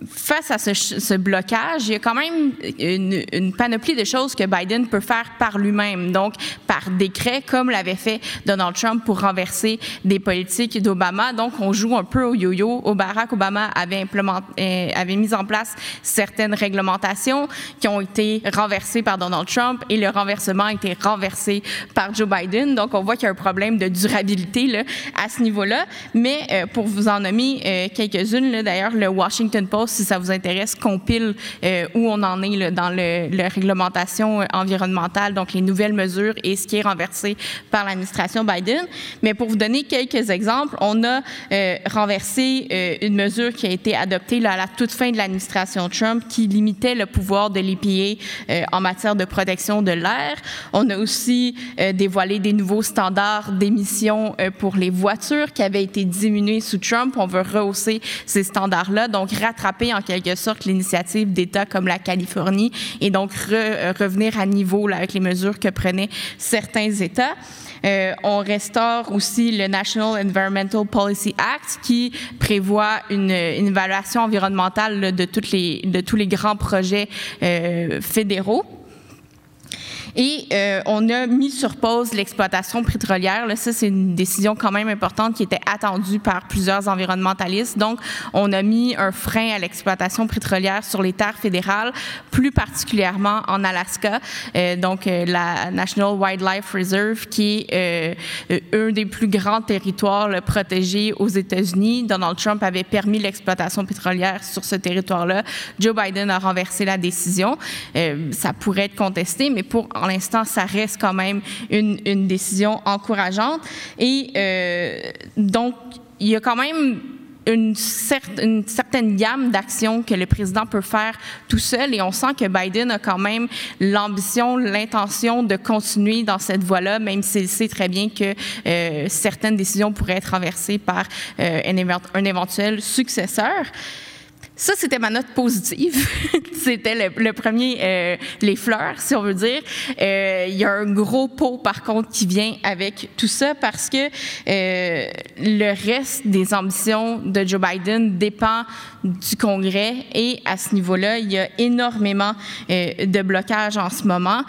Face à ce, blocage, il y a quand même une, panoplie de choses que Biden peut faire par lui-même, donc par décret, comme l'avait fait Donald Trump pour renverser des politiques d'Obama. Donc, on joue un peu au yo-yo. Barack Obama euh, avait mis en place certaines réglementations qui ont été renversées par Donald Trump et le renversement a été renversé par Joe Biden. Donc, on voit qu'il y a un problème de durabilité à ce niveau-là. Mais euh, pour vous en nommer euh, quelques-unes, d'ailleurs, le Washington Post, si ça vous intéresse, compile où on en est dans le, la réglementation environnementale, donc les nouvelles mesures et ce qui est renversé par l'administration Biden. Mais pour vous donner quelques exemples. On a euh, renversé euh, une mesure qui a été adoptée à la toute fin de l'administration Trump qui limitait le pouvoir de l'EPA euh, en matière de protection de l'air. On a aussi dévoilé des nouveaux standards d'émissions pour les voitures qui avaient été diminués sous Trump. On veut rehausser ces standards-là, donc rattraper en quelque sorte l'initiative d'États comme la Californie et donc re, revenir à niveau avec les mesures que prenaient certains États. Euh, on restaure aussi le National Environmental Policy Act qui prévoit une, évaluation environnementale de, toutes les, de tous les grands projets euh, fédéraux. Et euh, on a mis sur pause l'exploitation pétrolière. Là, ça, c'est une décision quand même importante qui était attendue par plusieurs environnementalistes. Donc, on a mis un frein à l'exploitation pétrolière sur les terres fédérales, plus particulièrement en Alaska. Euh, donc, euh, la National Wildlife Reserve, qui est euh, un des plus grands territoires protégés aux États-Unis. Donald Trump avait permis l'exploitation pétrolière sur ce territoire-là. Joe Biden a renversé la décision. Euh, ça pourrait être contesté, mais pour pour l'instant, ça reste quand même une, une décision encourageante. Et euh, donc, il y a quand même une, certaine gamme d'actions que le président peut faire tout seul et on sent que Biden a quand même l'ambition, l'intention de continuer dans cette voie-là, même s'il sait très bien que euh, certaines décisions pourraient être renversées par euh, un éventuel successeur. Ça, c'était ma note positive. c'était le, premier, euh, les fleurs, si on veut dire. Euh, il y a un gros pot, par contre, qui vient avec tout ça parce que euh, le reste des ambitions de Joe Biden dépend du Congrès et à ce niveau-là, il y a énormément de blocages en ce moment.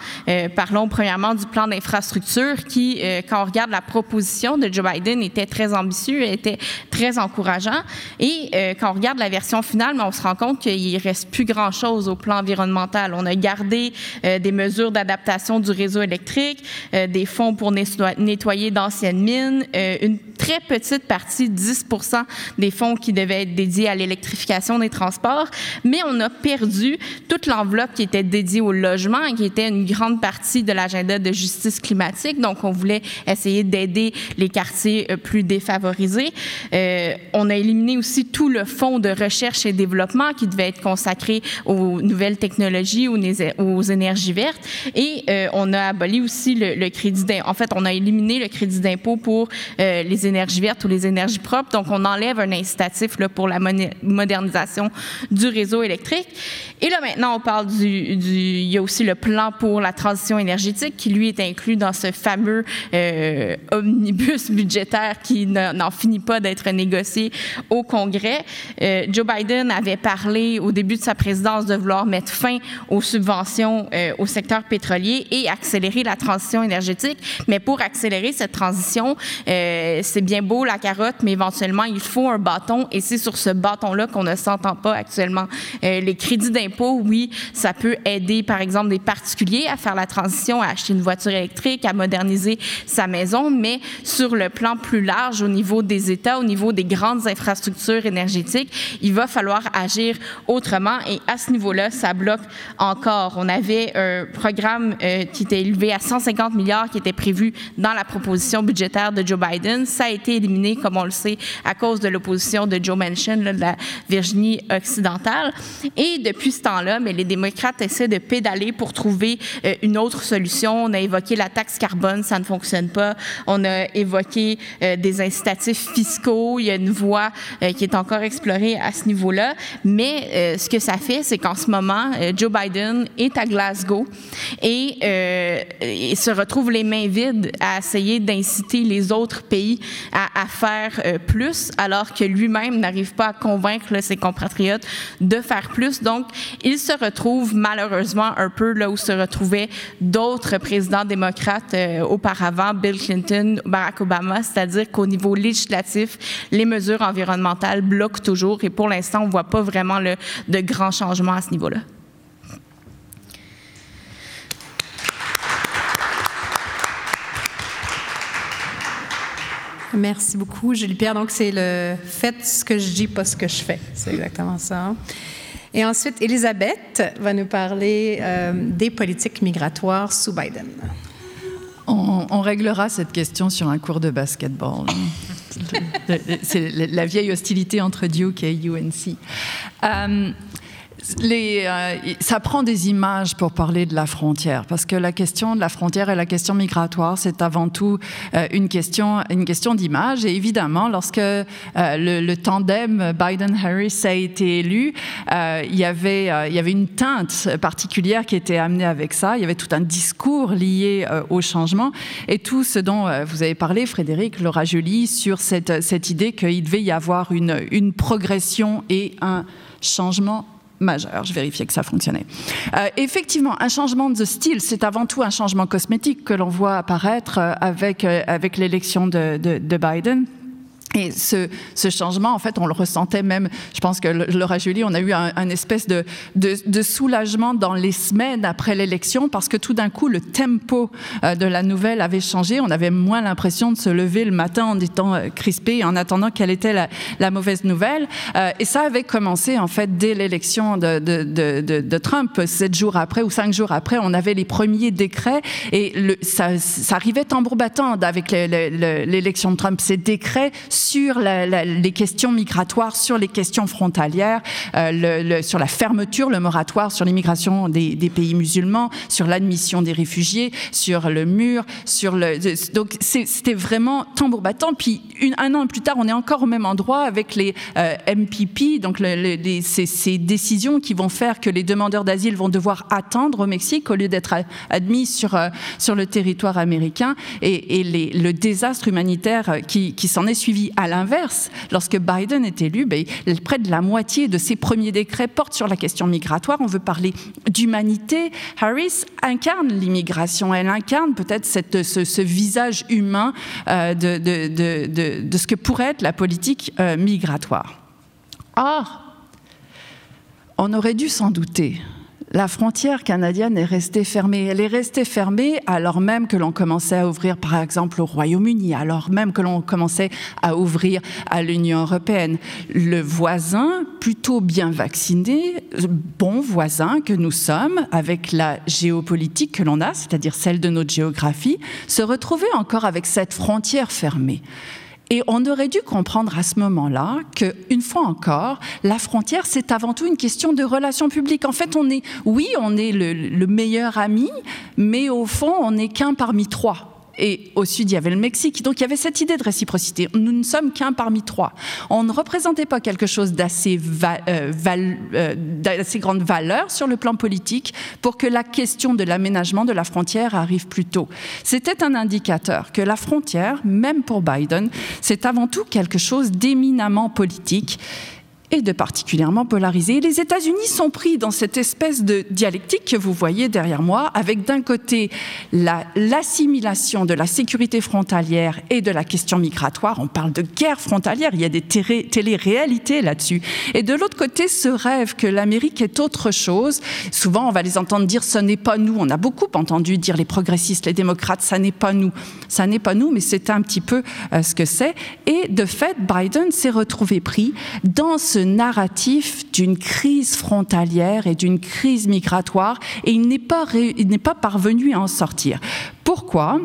Parlons premièrement du plan d'infrastructure qui, quand on regarde la proposition de Joe Biden, était très ambitieux, était très encourageant. Et quand on regarde la version finale, on se rend compte qu'il reste plus grand-chose au plan environnemental. On a gardé des mesures d'adaptation du réseau électrique, des fonds pour nettoyer d'anciennes mines, une très petite partie, 10 des fonds qui devaient être dédiés à l'électrification des transports, mais on a perdu toute l'enveloppe qui était dédiée au logement et qui était une grande partie de l'agenda de justice climatique. Donc, on voulait essayer d'aider les quartiers euh, plus défavorisés. Euh, on a éliminé aussi tout le fonds de recherche et développement qui devait être consacré aux nouvelles technologies, aux, aux énergies vertes. Et euh, on a aboli aussi le, crédit d'impôt. En fait, on a éliminé le crédit d'impôt pour euh, les énergies vertes ou les énergies propres. Donc, on enlève un incitatif là, pour la modernisation du réseau électrique. Et là, maintenant, on parle du, Il y a aussi le plan pour la transition énergétique qui, lui, est inclus dans ce fameux euh, omnibus budgétaire qui n'en finit pas d'être négocié au Congrès. Euh, Joe Biden avait parlé au début de sa présidence de vouloir mettre fin aux subventions euh, au secteur pétrolier et accélérer la transition énergétique. Mais pour accélérer cette transition, c'est bien beau la carotte, mais éventuellement, il faut un bâton et c'est sur ce bâton-là qu'on ne s'entend pas actuellement. Les crédits d'impôt, oui, ça peut aider, par exemple, des particuliers à faire la transition, à acheter une voiture électrique, à moderniser sa maison, mais sur le plan plus large, au niveau des États, au niveau des grandes infrastructures énergétiques, il va falloir agir autrement et à ce niveau-là, ça bloque encore. On avait un programme euh, qui était élevé à 150 milliards qui était prévu dans la proposition budgétaire de Joe Biden. Ça a été éliminé, comme on le sait, à cause de l'opposition de Joe Manchin, de la Virginie occidentale. Et depuis temps-là, mais les démocrates essaient de pédaler pour trouver euh, une autre solution. On a évoqué la taxe carbone, ça ne fonctionne pas. On a évoqué euh, des incitatifs fiscaux. Il y a une voie euh, qui est encore explorée à ce niveau-là. Mais ce que ça fait, c'est qu'en ce moment, Joe Biden est à Glasgow et, et, se retrouve les mains vides à essayer d'inciter les autres pays à, faire plus, alors que lui-même n'arrive pas à convaincre ses compatriotes de faire plus. Donc, il se retrouve malheureusement un peu là où se retrouvaient d'autres présidents démocrates euh, auparavant, Bill Clinton, Barack Obama, c'est-à-dire qu'au niveau législatif, les mesures environnementales bloquent toujours et pour l'instant, on ne voit pas vraiment de grands changements à ce niveau-là. Merci beaucoup, Julie-Pierre. Donc, c'est le faites ce que je dis, pas ce que je fais. C'est exactement ça. Et ensuite, Elisabeth va nous parler euh, des politiques migratoires sous Biden. On, réglera cette question sur un cours de basketball. C'est la vieille hostilité entre Duke et UNC. Euh, euh, ça prend des images pour parler de la frontière, parce que la question de la frontière et la question migratoire, c'est avant tout euh, une question, d'image. Et évidemment, lorsque euh, le, tandem Biden-Harris a été élu, il, y avait, une teinte particulière qui était amenée avec ça. Il y avait tout un discours lié au changement. Et tout ce dont vous avez parlé, Frédéric, Laura Jolie, sur cette, cette idée qu'il devait y avoir une, une progression et un changement majeur. Je vérifiais que ça fonctionnait. Euh, effectivement, un changement de style, c'est avant tout un changement cosmétique que l'on voit apparaître euh, avec, euh, avec l'élection de, de Biden. Et ce, changement, en fait, on le ressentait même, je pense que Laura Julie, on a eu un, espèce de, soulagement dans les semaines après l'élection parce que tout d'un coup, le tempo euh, de la nouvelle avait changé. On avait moins l'impression de se lever le matin en étant euh, crispé, en attendant quelle était la, mauvaise nouvelle. Euh, et ça avait commencé, en fait, dès l'élection de, Trump. Sept jours après ou cinq jours après, on avait les premiers décrets et ça, ça arrivait tambour battant avec l'élection de Trump. Ces décrets sur les questions migratoires, sur les questions frontalières, euh, le, sur la fermeture, le moratoire sur l'immigration des, des, pays musulmans, sur l'admission des réfugiés, sur le mur, sur le. Donc c'était vraiment tambour battant. Puis une, un an plus tard, on est encore au même endroit avec les euh, MPP, donc les, ces, ces, décisions qui vont faire que les demandeurs d'asile vont devoir attendre au Mexique au lieu d'être admis sur euh, sur le territoire américain et, et les, le désastre humanitaire qui, qui s'en est suivi à l'inverse, lorsque Biden est élu, ben, près de la moitié de ses premiers décrets portent sur la question migratoire. On veut parler d'humanité. Harris incarne l'immigration. Elle incarne peut-être ce, visage humain euh, de, ce que pourrait être la politique euh, migratoire. Or, on aurait dû s'en douter. La frontière canadienne est restée fermée. Elle est restée fermée alors même que l'on commençait à ouvrir, par exemple, au Royaume-Uni, alors même que l'on commençait à ouvrir à l'Union européenne. Le voisin, plutôt bien vacciné, bon voisin que nous sommes, avec la géopolitique que l'on a, c'est-à-dire celle de notre géographie, se retrouvait encore avec cette frontière fermée. Et on aurait dû comprendre à ce moment-là que, une fois encore, la frontière, c'est avant tout une question de relations publiques. En fait, on est, oui, on est le, le meilleur ami, mais au fond, on n'est qu'un parmi trois et au sud, il y avait le Mexique. Donc il y avait cette idée de réciprocité. Nous ne sommes qu'un parmi trois. On ne représentait pas quelque chose d'assez euh, euh, grande valeur sur le plan politique pour que la question de l'aménagement de la frontière arrive plus tôt. C'était un indicateur que la frontière, même pour Biden, c'est avant tout quelque chose d'éminemment politique et de particulièrement polarisé. les États-Unis sont pris dans cette espèce de dialectique que vous voyez derrière moi, avec d'un côté l'assimilation de la sécurité frontalière et de la question migratoire. On parle de guerre frontalière, il y a des télé-réalités là-dessus. Et de l'autre côté, ce rêve que l'Amérique est autre chose. Souvent, on va les entendre dire ce n'est pas nous. On a beaucoup entendu dire les progressistes, les démocrates, ça n'est pas nous. Ça n'est pas nous, mais c'est un petit peu euh, ce que c'est. Et de fait, Biden s'est retrouvé pris dans ce narratif d'une crise frontalière et d'une crise migratoire et il n'est pas, pas parvenu à en sortir. Pourquoi?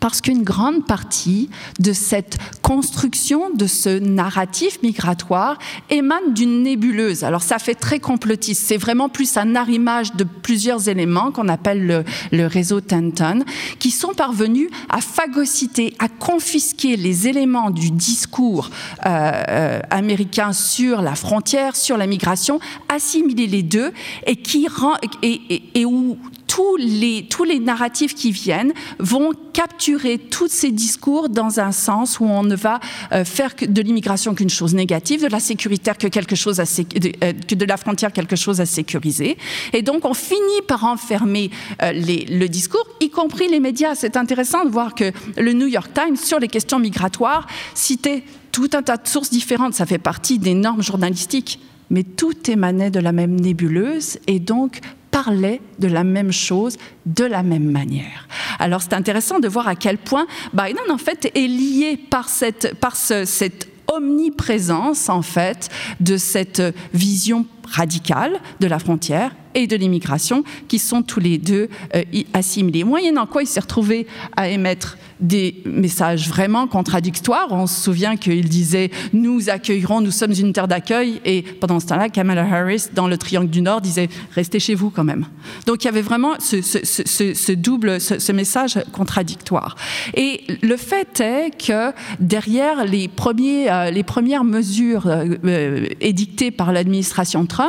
Parce qu'une grande partie de cette construction, de ce narratif migratoire, émane d'une nébuleuse. Alors ça fait très complotiste, c'est vraiment plus un arrimage de plusieurs éléments qu'on appelle le, réseau Tenton, qui sont parvenus à phagocyter, à confisquer les éléments du discours euh, euh, américain sur la frontière, sur la migration, assimiler les deux, et, qui rend, et, et où tous les, tous les narratifs qui viennent vont capturer tous ces discours dans un sens où on ne va euh, faire de l'immigration qu'une chose négative, de la sécuritaire que quelque chose à euh, de la frontière quelque chose à sécuriser. Et donc on finit par enfermer euh, le discours, y compris les médias. C'est intéressant de voir que le New York Times sur les questions migratoires citait tout un tas de sources différentes. Ça fait partie des normes journalistiques mais tout émanait de la même nébuleuse et donc parlaient de la même chose de la même manière. Alors c'est intéressant de voir à quel point Biden en fait est lié par cette, par cette omniprésence en fait de cette vision radicale de la frontière et de l'immigration qui sont tous les deux euh, assimilés. Moyennant quoi il s'est retrouvé à émettre des messages vraiment contradictoires. On se souvient qu'il disait nous accueillerons, nous sommes une terre d'accueil, et pendant ce temps-là, Kamala Harris, dans le Triangle du Nord, disait restez chez vous quand même. Donc il y avait vraiment ce, double, ce, message contradictoire. Et le fait est que derrière les, premiers, euh, les premières mesures euh, euh, édictées par l'administration Trump,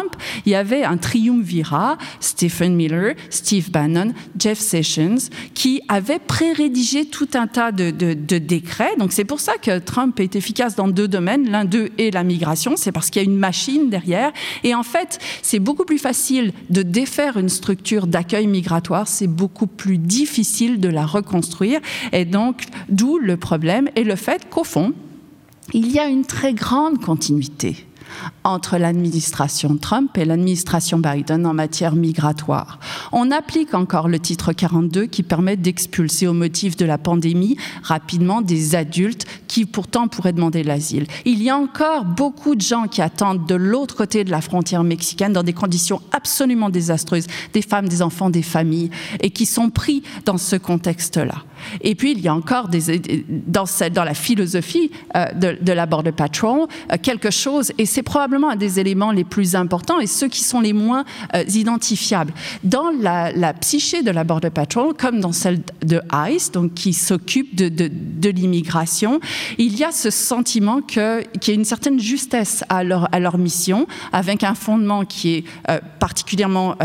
il y avait un triumvirat, Stephen Miller, Steve Bannon, Jeff Sessions, qui avaient pré-rédigé tout un tas de, décrets. Donc c'est pour ça que Trump est efficace dans deux domaines. L'un d'eux est la migration, c'est parce qu'il y a une machine derrière. Et en fait, c'est beaucoup plus facile de défaire une structure d'accueil migratoire, c'est beaucoup plus difficile de la reconstruire. Et donc, d'où le problème et le fait qu'au fond, il y a une très grande continuité entre l'administration Trump et l'administration Biden en matière migratoire. On applique encore le titre 42 qui permet d'expulser au motif de la pandémie rapidement des adultes qui pourtant pourraient demander l'asile. Il y a encore beaucoup de gens qui attendent de l'autre côté de la frontière mexicaine dans des conditions absolument désastreuses, des femmes, des enfants, des familles, et qui sont pris dans ce contexte-là. Et puis, il y a encore dans la philosophie euh, de, la Border Patrol euh, quelque chose, et c'est probablement un des éléments les plus importants et ceux qui sont les moins euh, identifiables. Dans la, psyché de la Border Patrol, comme dans celle de ICE, donc qui s'occupe de, l'immigration, il y a ce sentiment qu'il y a une certaine justesse à leur, à leur mission, avec un fondement qui est particulièrement,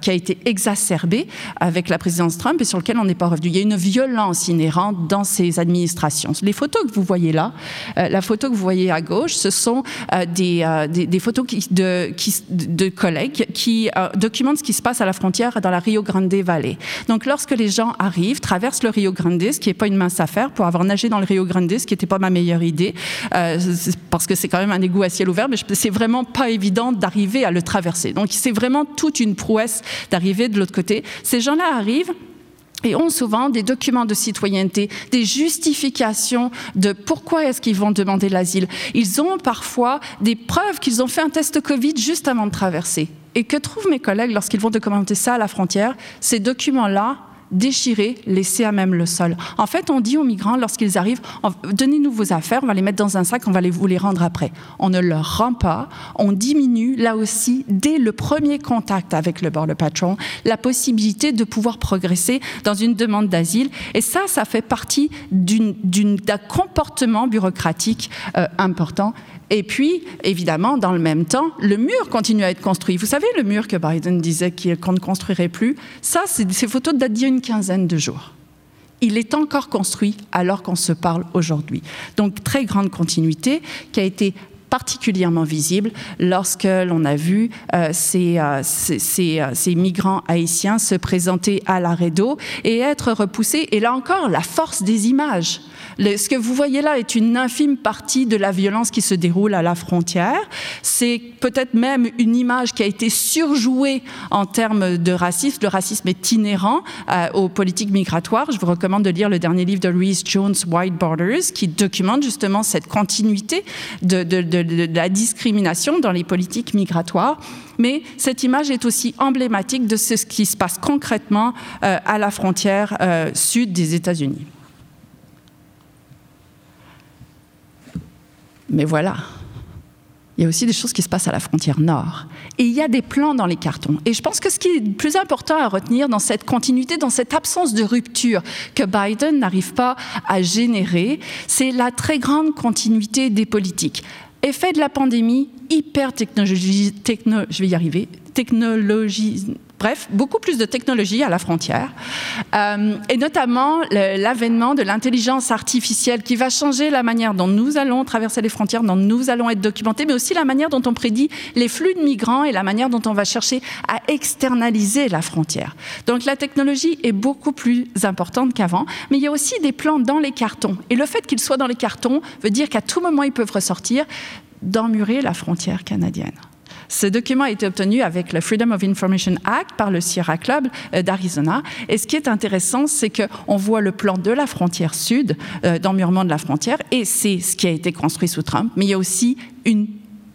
qui a été exacerbé avec la présidence Trump et sur lequel on n'est pas revenu. Il y a une violence inhérente dans ces administrations. Les photos que vous voyez là, euh, la photo que vous voyez à gauche, ce sont euh, des, des, photos de, collègues qui documentent ce qui se passe à la frontière dans la Rio Grande Valley. Donc, lorsque les gens arrivent, traversent le Rio Grande, ce qui n'est pas une mince affaire, pour avoir nagé dans le Rio Grande, ce qui n'était pas ma meilleure idée, parce que c'est quand même un égout à ciel ouvert, mais c'est vraiment pas évident d'arriver à le traverser. Donc, c'est vraiment toute une prouesse d'arriver de l'autre côté. Ces gens-là arrivent et ont souvent des documents de citoyenneté, des justifications de pourquoi est-ce qu'ils vont demander l'asile. Ils ont parfois des preuves qu'ils ont fait un test Covid juste avant de traverser. Et que trouvent mes collègues lorsqu'ils vont documenter ça à la frontière? Ces documents-là déchirer, laisser à même le sol. En fait, on dit aux migrants lorsqu'ils arrivent, donnez-nous vos affaires, on va les mettre dans un sac, on va les, vous les rendre après. On ne leur rend pas, on diminue là aussi, dès le premier contact avec le Border Patrol, la possibilité de pouvoir progresser dans une demande d'asile. Et ça, ça fait partie d'un comportement bureaucratique euh, important et puis, évidemment, dans le même temps, le mur continue à être construit. Vous savez, le mur que Biden disait qu'on ne construirait plus, ça, ces photos datent d'il y a une quinzaine de jours. Il est encore construit alors qu'on se parle aujourd'hui. Donc, très grande continuité qui a été particulièrement visible lorsque l'on a vu euh, ces, euh, ces, euh, ces, migrants haïtiens se présenter à l'arrêt d'eau et être repoussés. Et là encore, la force des images ce que vous voyez là est une infime partie de la violence qui se déroule à la frontière. C'est peut-être même une image qui a été surjouée en termes de racisme. Le racisme est inhérent aux politiques migratoires. Je vous recommande de lire le dernier livre de Reese Jones, White Borders, qui documente justement cette continuité de, la discrimination dans les politiques migratoires mais cette image est aussi emblématique de ce qui se passe concrètement euh, à la frontière euh, sud des États-Unis. Mais voilà, il y a aussi des choses qui se passent à la frontière nord. Et il y a des plans dans les cartons. Et je pense que ce qui est le plus important à retenir dans cette continuité, dans cette absence de rupture que Biden n'arrive pas à générer, c'est la très grande continuité des politiques. Effet de la pandémie, hyper technologie, techno, je vais y arriver, technologie, Bref, beaucoup plus de technologie à la frontière, euh, et notamment l'avènement de l'intelligence artificielle qui va changer la manière dont nous allons traverser les frontières, dont nous allons être documentés, mais aussi la manière dont on prédit les flux de migrants et la manière dont on va chercher à externaliser la frontière. Donc la technologie est beaucoup plus importante qu'avant, mais il y a aussi des plans dans les cartons. Et le fait qu'ils soient dans les cartons veut dire qu'à tout moment, ils peuvent ressortir d'emmurer la frontière canadienne. Ce document a été obtenu avec le Freedom of Information Act par le Sierra Club euh, d'Arizona. Et ce qui est intéressant, c'est qu'on voit le plan de la frontière sud, euh, d'emmurement de la frontière, et c'est ce qui a été construit sous Trump, mais il y a aussi une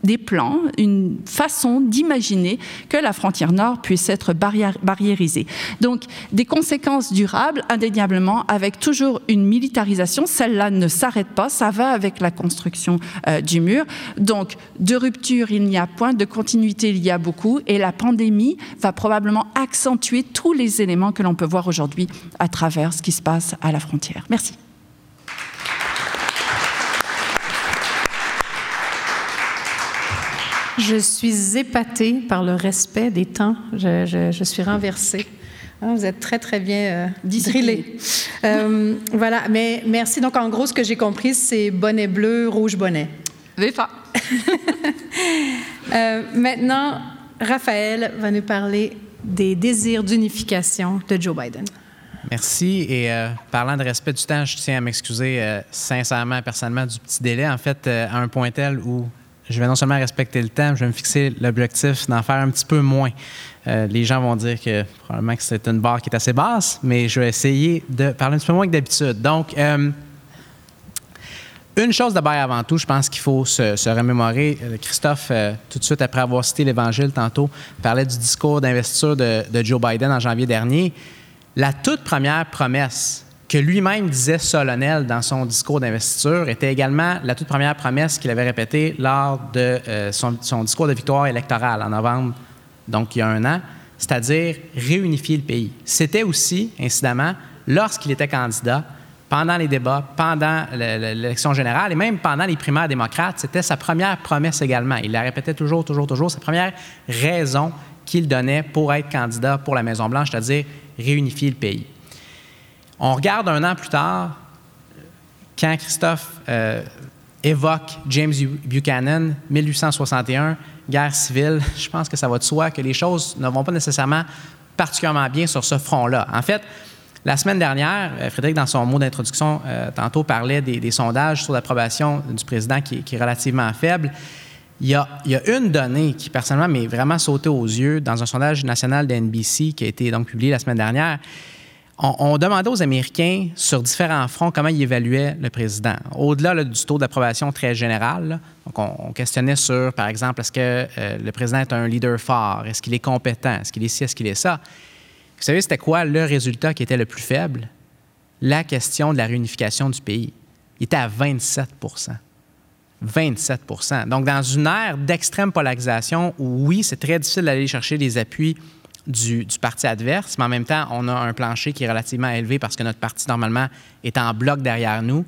des plans, une façon d'imaginer que la frontière nord puisse être barriérisée. Donc, des conséquences durables, indéniablement, avec toujours une militarisation. Celle-là ne s'arrête pas, ça va avec la construction euh, du mur. Donc, de rupture, il n'y a point, de continuité, il y a beaucoup, et la pandémie va probablement accentuer tous les éléments que l'on peut voir aujourd'hui à travers ce qui se passe à la frontière. Merci. Je suis épatée par le respect des temps. Je, suis renversée. Hein, vous êtes très, très bien euh, euh, voilà, mais merci. Donc, en gros, ce que j'ai compris, c'est bonnet bleu, rouge bonnet. pas. euh, maintenant, Raphaël va nous parler des désirs d'unification de Joe Biden. Merci. Et euh, parlant de respect du temps, je tiens à m'excuser euh, sincèrement, personnellement, du petit délai. En fait, à un point tel où je vais non seulement respecter le temps, je vais me fixer l'objectif d'en faire un petit peu moins. Euh, les gens vont dire que probablement que c'est une barre qui est assez basse, mais je vais essayer de parler un petit peu moins que d'habitude. Donc, euh, une chose d'abord et avant tout, je pense qu'il faut se, remémorer. Euh, Christophe, tout de suite après avoir cité l'Évangile tantôt, parlait du discours d'investiture de Joe Biden en janvier dernier. La toute première promesse que lui-même disait solennel dans son discours d'investiture était également la toute première promesse qu'il avait répétée lors de euh, son, discours de victoire électorale en novembre, donc il y a un an, c'est-à-dire réunifier le pays. C'était aussi, incidemment, lorsqu'il était candidat, pendant les débats, pendant l'élection générale et même pendant les primaires démocrates, c'était sa première promesse également. Il la répétait toujours, toujours, toujours. Sa première raison qu'il donnait pour être candidat pour la Maison-Blanche, c'est-à-dire réunifier le pays. On regarde un an plus tard, quand Christophe euh, évoque James Buchanan, 1861, guerre civile. Je pense que ça va de soi que les choses ne vont pas nécessairement particulièrement bien sur ce front-là. En fait, la semaine dernière, euh, Frédéric, dans son mot d'introduction, euh, tantôt parlait des, sondages sur l'approbation du président qui, est relativement faible. Il y, a, une donnée qui, personnellement, m'est vraiment sautée aux yeux dans un sondage national de NBC qui a été donc publié la semaine dernière. On, demandait aux Américains sur différents fronts comment ils évaluaient le président. Au-delà du taux d'approbation très général, on, questionnait sur, par exemple, est-ce que euh, le président est un leader fort, est-ce qu'il est compétent, est-ce qu'il est ci, est-ce qu'il est ça? Vous savez, c'était quoi le résultat qui était le plus faible? La question de la réunification du pays. Il était à 27% 27% Donc, dans une ère d'extrême polarisation où, oui, c'est très difficile d'aller chercher les appuis du, parti adverse, mais en même temps, on a un plancher qui est relativement élevé parce que notre parti, normalement, est en bloc derrière nous.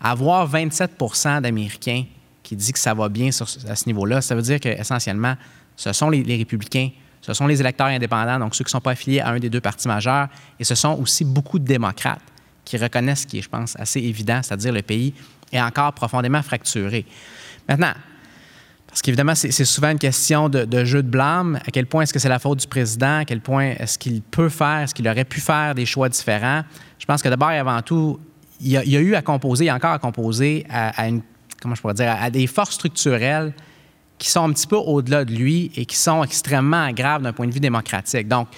Avoir 27% d'Américains qui disent que ça va bien à ce niveau-là, ça veut dire qu'essentiellement, ce sont les, républicains, ce sont les électeurs indépendants, donc ceux qui ne sont pas affiliés à un des deux partis majeurs, et ce sont aussi beaucoup de démocrates qui reconnaissent ce qui est, je pense, assez évident, c'est-à-dire le pays est encore profondément fracturé. Maintenant, parce qu'évidemment, c'est souvent une question de, jeu de blâme. À quel point est-ce que c'est la faute du président? À quel point est-ce qu'il peut faire, est-ce qu'il aurait pu faire des choix différents? Je pense que d'abord et avant tout, il y, a, eu à composer, il y a encore à composer à, comment je pourrais dire, à des forces structurelles qui sont un petit peu au-delà de lui et qui sont extrêmement graves d'un point de vue démocratique. Donc,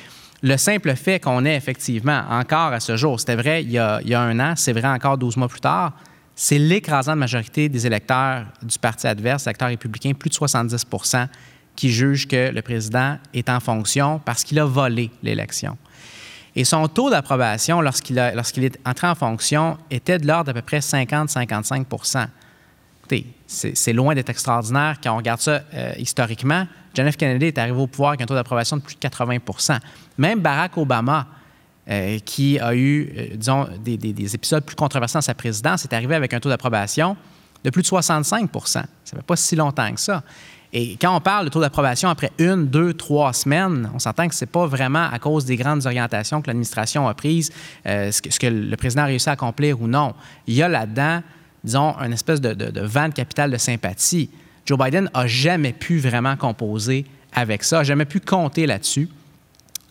le simple fait qu'on ait effectivement encore à ce jour, c'était vrai il y, a, il y a un an, c'est vrai encore 12 mois plus tard, c'est l'écrasante majorité des électeurs du parti adverse, électeurs républicains, plus de 70% qui jugent que le président est en fonction parce qu'il a volé l'élection. Et son taux d'approbation lorsqu'il est entré en fonction était de l'ordre d'à peu près 50-55% c'est loin d'être extraordinaire quand on regarde ça euh, historiquement. John F. Kennedy est arrivé au pouvoir avec un taux d'approbation de plus de 80% Même Barack Obama, euh, qui a eu, euh, disons, des, épisodes plus controversés dans sa présidence, est arrivé avec un taux d'approbation de plus de 65 Ça ne fait pas si longtemps que ça. Et quand on parle de taux d'approbation après une, deux, trois semaines, on s'entend que ce n'est pas vraiment à cause des grandes orientations que l'administration a prises, euh, ce, que, le président a réussi à accomplir ou non. Il y a là-dedans, disons, une espèce de, de, vent de capital de sympathie. Joe Biden n'a jamais pu vraiment composer avec ça, n'a jamais pu compter là-dessus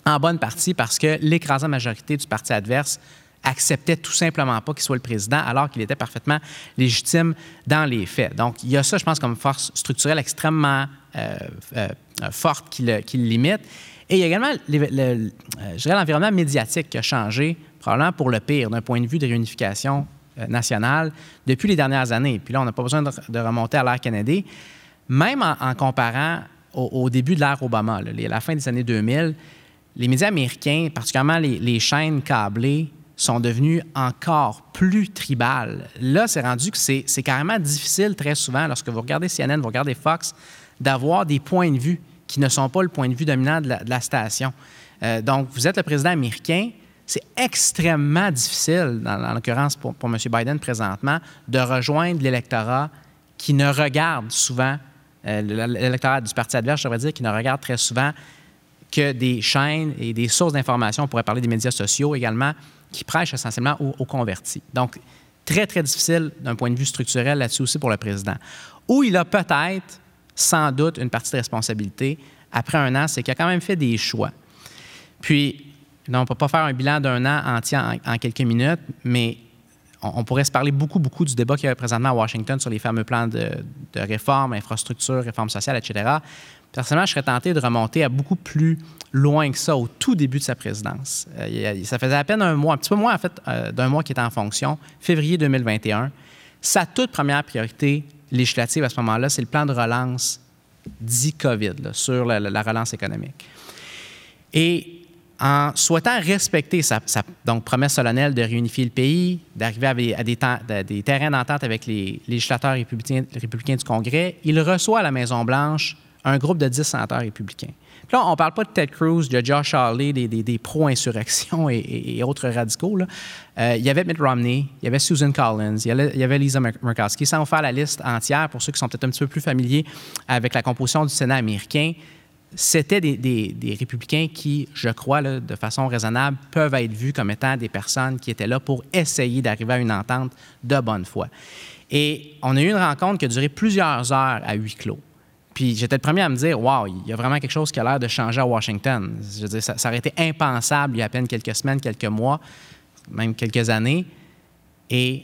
en bonne partie parce que l'écrasante majorité du parti adverse acceptait tout simplement pas qu'il soit le président alors qu'il était parfaitement légitime dans les faits. Donc, il y a ça, je pense, comme force structurelle extrêmement euh, euh, forte qui le, limite. Et il y a également, l'environnement médiatique qui a changé, probablement pour le pire, d'un point de vue de réunification euh, nationale depuis les dernières années. Puis là, on n'a pas besoin de, remonter à l'ère Kennedy. Même en, comparant au, début de l'ère Obama, à la fin des années 2000, les médias américains, particulièrement les, chaînes câblées, sont devenues encore plus tribales. Là, c'est rendu que c'est carrément difficile très souvent, lorsque vous regardez CNN, vous regardez Fox, d'avoir des points de vue qui ne sont pas le point de vue dominant de la, station. Euh, donc, vous êtes le président américain, c'est extrêmement difficile, dans, l'occurrence pour, pour, M. Biden présentement, de rejoindre l'électorat qui ne regarde souvent, euh, l'électorat du parti adverse, je devrais dire, qui ne regarde très souvent que des chaînes et des sources d'information, on pourrait parler des médias sociaux également, qui prêchent essentiellement aux, convertis. Donc, très, très difficile d'un point de vue structurel là-dessus aussi pour le président. Où il a peut-être, sans doute, une partie de responsabilité après un an, c'est qu'il a quand même fait des choix. Puis, on ne peut pas faire un bilan d'un an entier en, quelques minutes, mais on, pourrait se parler beaucoup, beaucoup du débat qu'il y a présentement à Washington sur les fameux plans de, réforme, infrastructure, réforme sociale, etc. Personnellement, je serais tenté de remonter à beaucoup plus loin que ça, au tout début de sa présidence. Euh, ça faisait à peine un mois, un petit peu moins en fait euh, d'un mois qu'il était en fonction, février 2021. Sa toute première priorité législative à ce moment-là, c'est le plan de relance dit COVID sur la, relance économique. Et en souhaitant respecter sa, promesse solennelle de réunifier le pays, d'arriver à, des, des, terrains d'entente avec les législateurs républicains, du Congrès, il reçoit à la Maison-Blanche un groupe de 10 sénateurs républicains. Là, on ne parle pas de Ted Cruz, de Josh Hawley, des, des, pro-insurrection et, autres radicaux. Euh, il y avait Mitt Romney, il y avait Susan Collins, il y avait, Lisa Murkowski. Sans faire la liste entière, pour ceux qui sont peut-être un petit peu plus familiers avec la composition du Sénat américain, c'était des, républicains qui, je crois, de façon raisonnable, peuvent être vus comme étant des personnes qui étaient là pour essayer d'arriver à une entente de bonne foi. Et on a eu une rencontre qui a duré plusieurs heures à huis clos. Puis j'étais le premier à me dire, wow, il y a vraiment quelque chose qui a l'air de changer à Washington. Je veux dire, ça, aurait été impensable il y a à peine quelques semaines, quelques mois, même quelques années. Et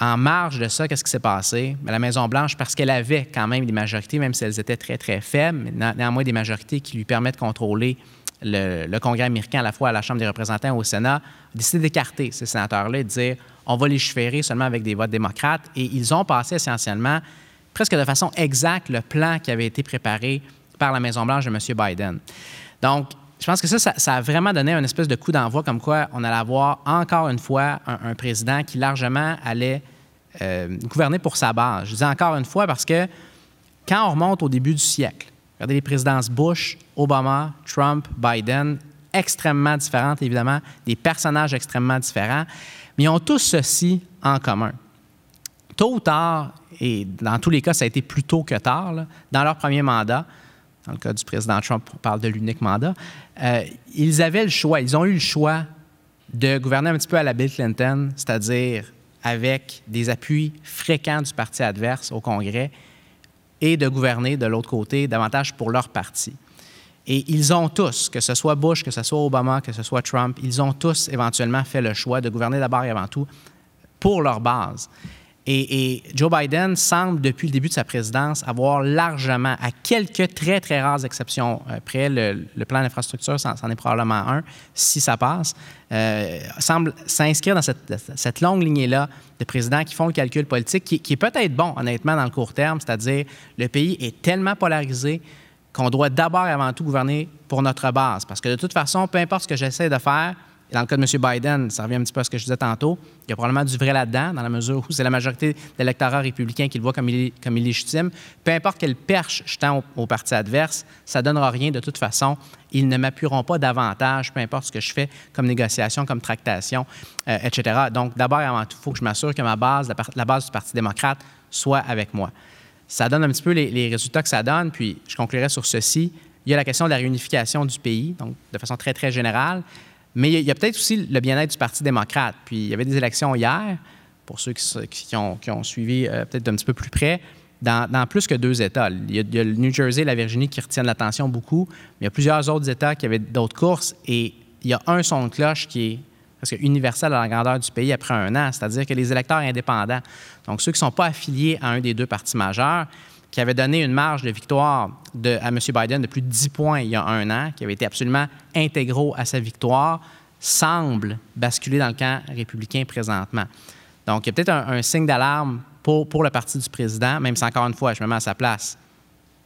en marge de ça, qu'est-ce qui s'est passé? la Maison-Blanche, parce qu'elle avait quand même des majorités, même si elles étaient très, très faibles, néanmoins des majorités qui lui permettent de contrôler le, Congrès américain à la fois à la Chambre des représentants et au Sénat, a décidé d'écarter ces sénateurs-là et de dire on va légiférer seulement avec des votes démocrates. Et ils ont passé essentiellement, presque de façon exacte, le plan qui avait été préparé par la Maison-Blanche de M. Biden. Donc, je pense que ça, ça, a vraiment donné un espèce de coup d'envoi comme quoi on allait avoir encore une fois un, président qui largement allait euh, gouverner pour sa base. Je dis encore une fois parce que quand on remonte au début du siècle, regardez les présidences Bush, Obama, Trump, Biden, extrêmement différentes, évidemment, des personnages extrêmement différents, mais ils ont tous ceci en commun. Tôt ou tard, et dans tous les cas, ça a été plus tôt que tard, dans leur premier mandat, dans le cas du président Trump, on parle de l'unique mandat, euh, ils avaient le choix, ils ont eu le choix de gouverner un petit peu à la Bill Clinton, c'est-à-dire avec des appuis fréquents du parti adverse au Congrès, et de gouverner de l'autre côté davantage pour leur parti. Et ils ont tous, que ce soit Bush, que ce soit Obama, que ce soit Trump, ils ont tous éventuellement fait le choix de gouverner d'abord et avant tout pour leur base. Et, Joe Biden semble, depuis le début de sa présidence, avoir largement, à quelques très, très rares exceptions euh, près, le, plan d'infrastructure, c'en est probablement un, si ça passe, euh, semble s'inscrire dans cette, longue lignée-là de présidents qui font le calcul politique, qui, peut-être bon, honnêtement, dans le court terme, c'est-à-dire le pays est tellement polarisé qu'on doit d'abord et avant tout gouverner pour notre base. Parce que de toute façon, peu importe ce que j'essaie de faire, dans le cas de M. Biden, ça revient un petit peu à ce que je disais tantôt, il y a probablement du vrai là-dedans, dans la mesure où c'est la majorité de l'électorat républicain qui le voit comme, comme illégitime. Peu importe quelle perche je tends au, parti adverse, ça ne donnera rien de toute façon. Ils ne m'appuieront pas davantage, peu importe ce que je fais comme négociation, comme tractation, euh, etc. Donc, d'abord et avant tout, il faut que je m'assure que ma base, la, base du Parti démocrate, soit avec moi. Ça donne un petit peu les, les résultats que ça donne, puis je conclurai sur ceci. Il y a la question de la réunification du pays, donc de façon très, très générale. Mais il y a, peut-être aussi le bien-être du Parti démocrate. Puis il y avait des élections hier, pour ceux qui, ont, suivi euh, peut-être d'un petit peu plus près, dans, plus que deux États. Il y, a, le New Jersey et la Virginie qui retiennent l'attention beaucoup, mais il y a plusieurs autres États qui avaient d'autres courses et il y a un son de cloche qui est presque universel à la grandeur du pays après un an, c'est-à-dire que les électeurs indépendants, donc ceux qui ne sont pas affiliés à un des deux partis majeurs, qui avait donné une marge de victoire à M. Biden de plus de 10 points il y a un an, qui avait été absolument intégraux à sa victoire, semble basculer dans le camp républicain présentement. Donc, il y a peut-être un, signe d'alarme pour, pour le parti du président, même si, encore une fois, je me mets à sa place.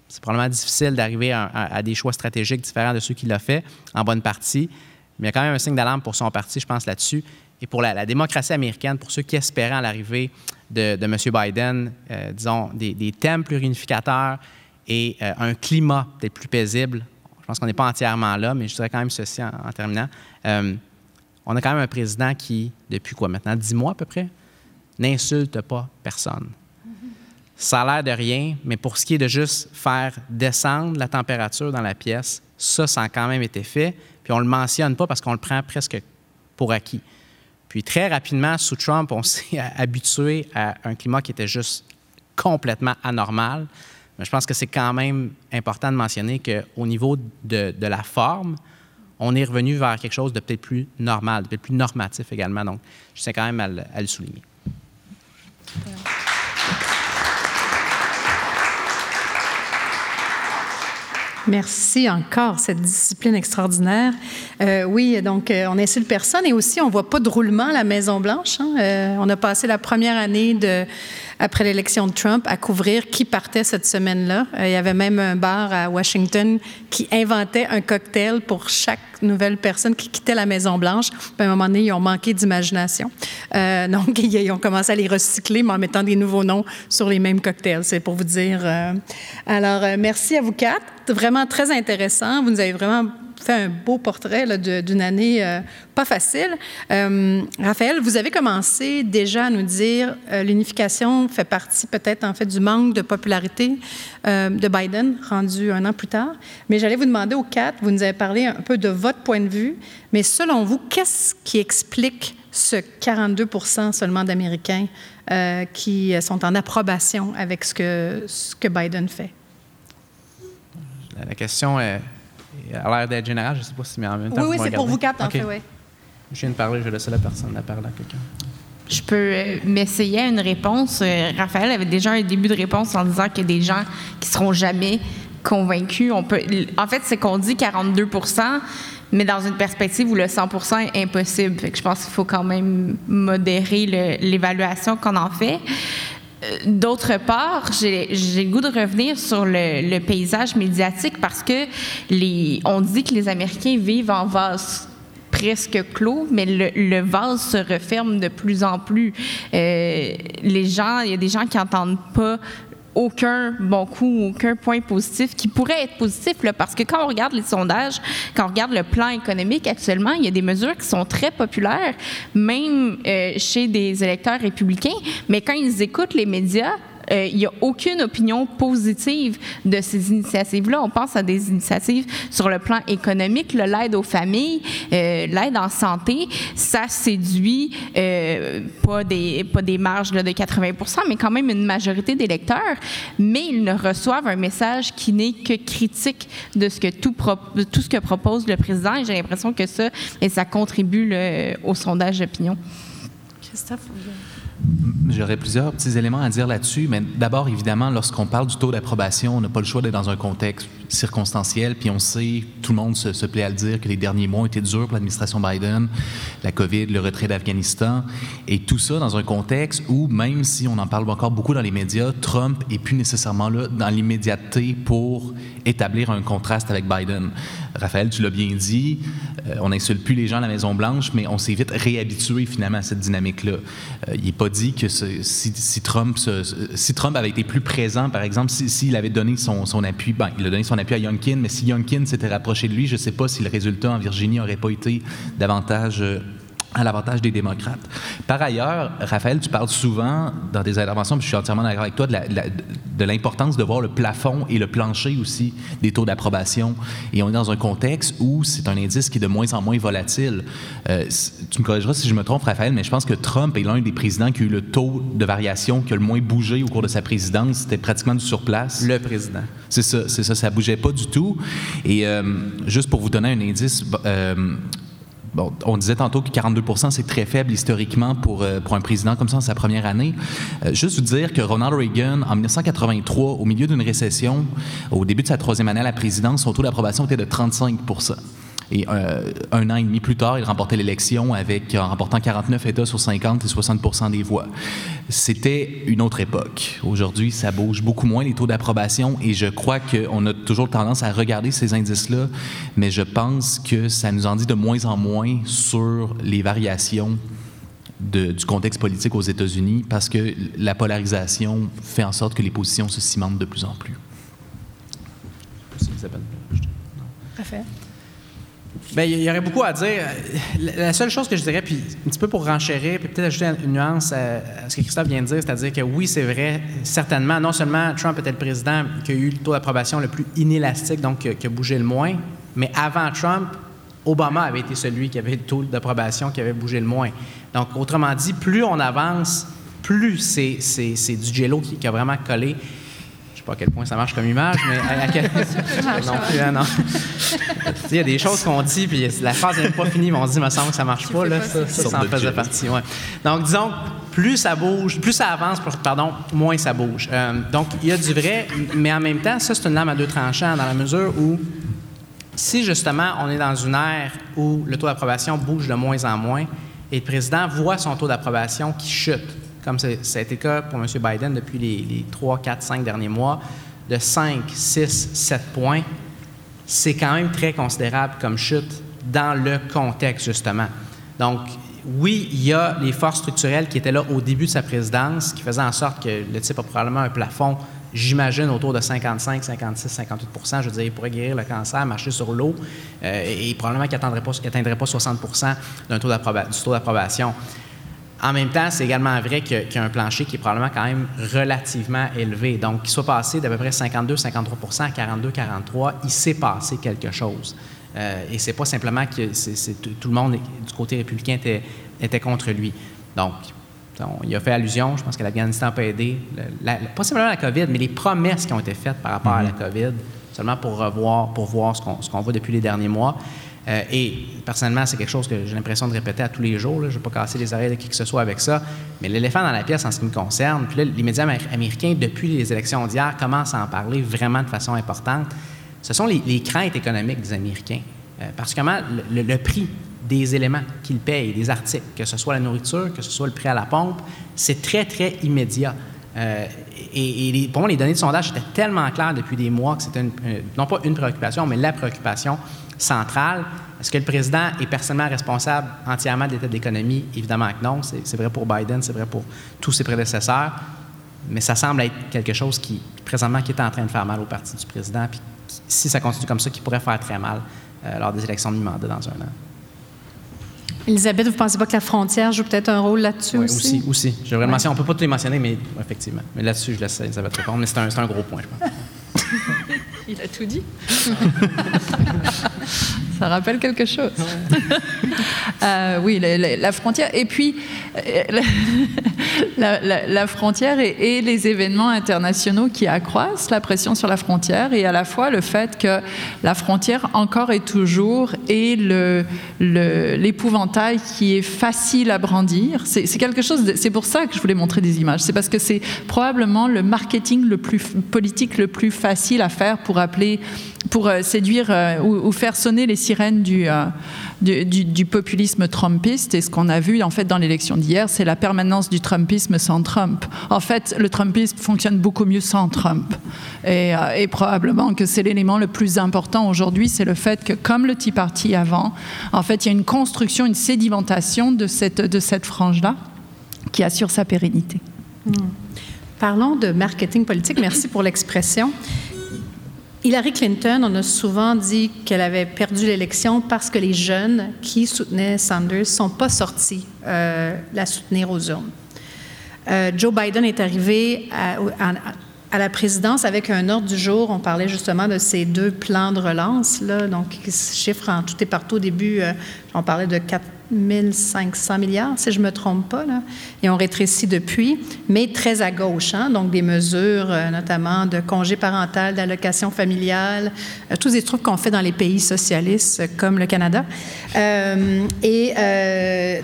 C'est probablement difficile d'arriver à, à, des choix stratégiques différents de ceux qu'il a fait, en bonne partie. Mais il y a quand même un signe d'alarme pour son parti, je pense, là-dessus. Et pour la, démocratie américaine, pour ceux qui espéraient à l'arrivée de, M. Biden, euh, disons, des, thèmes plus réunificateurs et euh, un climat peut-être plus paisible. Je pense qu'on n'est pas entièrement là, mais je dirais quand même ceci en, terminant. Euh, on a quand même un président qui, depuis quoi maintenant, dix mois à peu près, n'insulte pas personne. Ça a l'air de rien, mais pour ce qui est de juste faire descendre la température dans la pièce, ça, ça a quand même été fait. Puis on ne le mentionne pas parce qu'on le prend presque pour acquis. Puis très rapidement, sous Trump, on s'est habitué à un climat qui était juste complètement anormal. Mais je pense que c'est quand même important de mentionner qu'au niveau de, la forme, on est revenu vers quelque chose de peut-être plus normal, de peut-être plus normatif également. Donc, je tiens quand même à le, souligner. Merci encore, cette discipline extraordinaire. Euh, oui, donc euh, on insulte personne et aussi on voit pas de roulement à la Maison Blanche. Hein. Euh, on a passé la première année de après l'élection de Trump à couvrir qui partait cette semaine-là. Euh, il y avait même un bar à Washington qui inventait un cocktail pour chaque nouvelle personne qui quittait la Maison-Blanche. À un moment donné, ils ont manqué d'imagination. Euh, donc, ils ont commencé à les recycler, mais en mettant des nouveaux noms sur les mêmes cocktails. C'est pour vous dire. Euh. Alors, merci à vous quatre. Vraiment très intéressant. Vous nous avez vraiment fait un beau portrait d'une année euh, pas facile. Euh, Raphaël, vous avez commencé déjà à nous dire euh, l'unification fait partie peut-être en fait du manque de popularité de Biden rendu un an plus tard. Mais j'allais vous demander aux quatre, vous nous avez parlé un peu de votre point de vue, mais selon vous, qu'est-ce qui explique ce 42% seulement d'Américains qui sont en approbation avec ce que Biden fait? La question est, a l'air d'être générale. Je ne sais pas si mais en même temps. Oui, oui, c'est pour vous quatre, en fait, oui. Je viens de parler, je vais laisser la personne la parole à quelqu'un. Je peux euh, m'essayer à une réponse. Euh, Raphaël avait déjà un début de réponse en disant qu'il y a des gens qui seront jamais convaincus. On peut, en fait, c'est qu'on dit 42% mais dans une perspective où le 100% est impossible. Fait que je pense qu'il faut quand même modérer l'évaluation qu'on en fait. Euh, d'autre part, j'ai le goût de revenir sur le, paysage médiatique parce que on dit que les Américains vivent en vase presque clos, mais le, vase se referme de plus en plus. Euh, les gens, il y a des gens qui n'entendent pas aucun bon coup, aucun point positif qui pourrait être positif, là, parce que quand on regarde les sondages, quand on regarde le plan économique actuellement, il y a des mesures qui sont très populaires, même euh, chez des électeurs républicains, mais quand ils écoutent les médias, euh, il n'y a aucune opinion positive de ces initiatives-là. On pense à des initiatives sur le plan économique, l'aide aux familles, euh, l'aide en santé. Ça séduit euh, pas, des, marges de 80% mais quand même une majorité d'électeurs. Mais ils ne reçoivent un message qui n'est que critique de tout, ce que propose le président. Et j'ai l'impression que ça, et ça contribue au sondage d'opinion. Christophe, J'aurais plusieurs petits éléments à dire là-dessus, mais d'abord, évidemment, lorsqu'on parle du taux d'approbation, on n'a pas le choix d'être dans un contexte circonstanciel, puis on sait, tout le monde se, plaît à le dire, que les derniers mois ont été durs pour l'administration Biden, la COVID, le retrait d'Afghanistan, et tout ça dans un contexte où, même si on en parle encore beaucoup dans les médias, Trump est plus nécessairement là dans l'immédiateté pour établir un contraste avec Biden. Raphaël, tu l'as bien dit, euh, on n'insulte plus les gens à la Maison-Blanche, mais on s'est vite réhabitué finalement à cette dynamique-là. Euh, il n'est pas dit que si, Trump, avait été plus présent, par exemple, s'il avait donné son, son appui, ben, il a donné son appui à Youngkin, mais si Youngkin s'était rapproché de lui, je ne sais pas si le résultat en Virginie n'aurait pas été davantage euh, à l'avantage des démocrates. Par ailleurs, Raphaël, tu parles souvent dans des interventions, puis je suis entièrement d'accord avec toi, de l'importance de, voir le plafond et le plancher aussi des taux d'approbation. Et on est dans un contexte où c'est un indice qui est de moins en moins volatile. Euh, tu me corrigeras si je me trompe, Raphaël, mais je pense que Trump est l'un des présidents qui a eu le taux de variation qui a le moins bougé au cours de sa présidence. C'était pratiquement du surplace. Le président. C'est ça, c'est ça, ça bougeait pas du tout. Et euh, juste pour vous donner un indice, euh, on disait tantôt que 42% c'est très faible historiquement pour, euh, pour un président comme ça en sa première année. Euh, juste vous dire que Ronald Reagan, en 1983, au milieu d'une récession, au début de sa troisième année à la présidence, son taux d'approbation était de 35 et euh, un an et demi plus tard, il remportait l'élection avec, en remportant 49 États sur 50 et 60 des voix. C'était une autre époque. Aujourd'hui, ça bouge beaucoup moins les taux d'approbation et je crois qu'on a toujours tendance à regarder ces indices-là, mais je pense que ça nous en dit de moins en moins sur les variations du contexte politique aux États-Unis parce que la polarisation fait en sorte que les positions se cimentent de plus en plus. Parfait. Bien, il y aurait beaucoup à dire. La seule chose que je dirais, puis un petit peu pour renchérir, puis peut-être ajouter une nuance à, ce que Christophe vient de dire, c'est-à-dire que oui, c'est vrai, certainement, non seulement Trump était le président qui a eu le taux d'approbation le plus inélastique, donc qui a bougé le moins, mais avant Trump, Obama avait été celui qui avait le taux d'approbation qui avait bougé le moins. Donc, autrement dit, plus on avance, plus c'est du jello qui, qui a vraiment collé pas à quel point ça marche comme image, mais à, quel... non plus, hein, non. Il y a des choses qu'on dit, puis la phrase n'est pas finie, mais on se dit, me semble que ça marche pas. Là, ça, ça, en faisait partie. Ouais. Donc, disons, plus ça bouge, plus ça avance, pardon, moins ça bouge. Euh, donc, il y a du vrai, mais en même temps, ça, c'est une lame à deux tranchants dans la mesure où si justement on est dans une ère où le taux d'approbation bouge de moins en moins et le président voit son taux d'approbation qui chute, comme ça, a été le cas pour M. Biden depuis les, 3, 4, 5 derniers mois, de 5, 6, 7 points, c'est quand même très considérable comme chute dans le contexte, justement. Donc, oui, il y a les forces structurelles qui étaient là au début de sa présidence, qui faisaient en sorte que le type a probablement un plafond j'imagine autour de 55, 56, 58 Je veux dire, il pourrait guérir le cancer, marcher sur l'eau, euh, et, probablement qu'il n'atteindrait pas, pas 60 d'un taux du taux d'approbation. En même temps, c'est également vrai qu'il y, a un plancher qui est probablement quand même relativement élevé. Donc, qu'il soit passé d'à peu près 52-53% à 42-43%, il s'est passé quelque chose. Euh, et c'est pas simplement que tout le monde du côté républicain était, était contre lui. Donc, il a fait allusion, je pense que l'Afghanistan n'a pas aidé, pas simplement la COVID, mais les promesses qui ont été faites par rapport à la mm-hmm. COVID, seulement pour revoir, pour voir ce qu'on voit depuis les derniers mois. Euh, et personnellement, c'est quelque chose que j'ai l'impression de répéter à tous les jours. Je ne vais pas casser les oreilles de qui que ce soit avec ça. Mais l'éléphant dans la pièce en ce qui me concerne, puis là, les médias américains, depuis les élections d'hier, commencent à en parler vraiment de façon importante. Ce sont les, craintes économiques des Américains. Euh, particulièrement le, prix des éléments qu'ils payent, des articles, que ce soit la nourriture, que ce soit le prix à la pompe, c'est très, très immédiat. Euh, et, pour moi, les données de sondage étaient tellement claires depuis des mois que c'était non pas une préoccupation, mais la préoccupation centrale. Est-ce que le président est personnellement responsable entièrement de l'état de l'économie? Évidemment que non. C'est vrai pour Biden, c'est vrai pour tous ses prédécesseurs. Mais ça semble être quelque chose qui, présentement, qui est en train de faire mal au parti du président. Puis si ça continue comme ça, qui pourrait faire très mal euh, lors des élections de mi-mandat dans un an. Elisabeth, vous ne pensez pas que la frontière joue peut-être un rôle là-dessus oui, aussi? aussi? aussi. Je ouais. On ne peut pas tout les mentionner, mais effectivement. Mais là-dessus, je laisse Elisabeth répondre. Mais c'est un, un, gros point, je pense. Il a tout dit. Ça rappelle quelque chose. Euh, oui, la, frontière. Et puis, euh, la, frontière et, les événements internationaux qui accroissent la pression sur la frontière et à la fois le fait que la frontière encore et toujours est l'épouvantail le, qui est facile à brandir. C'est quelque chose. C'est pour ça que je voulais montrer des images. C'est parce que c'est probablement le marketing le plus politique le plus facile à faire pour appeler pour euh, séduire euh, ou, faire sonner les sirènes euh, du, du, populisme trumpiste. Et ce qu'on a vu en fait dans l'élection d'hier, c'est la permanence du trumpisme sans Trump. En fait, le trumpisme fonctionne beaucoup mieux sans Trump. Et, probablement que c'est l'élément le plus important aujourd'hui, c'est le fait que comme le Tea Party avant, en fait, il y a une construction, une sédimentation de cette, de cette frange-là qui assure sa pérennité. Hmm. Parlons de marketing politique. Merci pour l'expression. Hillary Clinton, on a souvent dit qu'elle avait perdu l'élection parce que les jeunes qui soutenaient Sanders ne sont pas sortis euh, la soutenir aux urnes. Euh, Joe Biden est arrivé à, la présidence avec un ordre du jour. On parlait justement de ces deux plans de relance, là, donc qui se chiffrent en tout et partout. Au début, euh, on parlait de 4 1500 milliards, si je ne me trompe pas, là, et on rétrécit depuis, mais très à gauche, hein, donc des mesures euh, notamment de congé parental, d'allocation familiale, euh, tous des trucs qu'on fait dans les pays socialistes euh, comme le Canada. et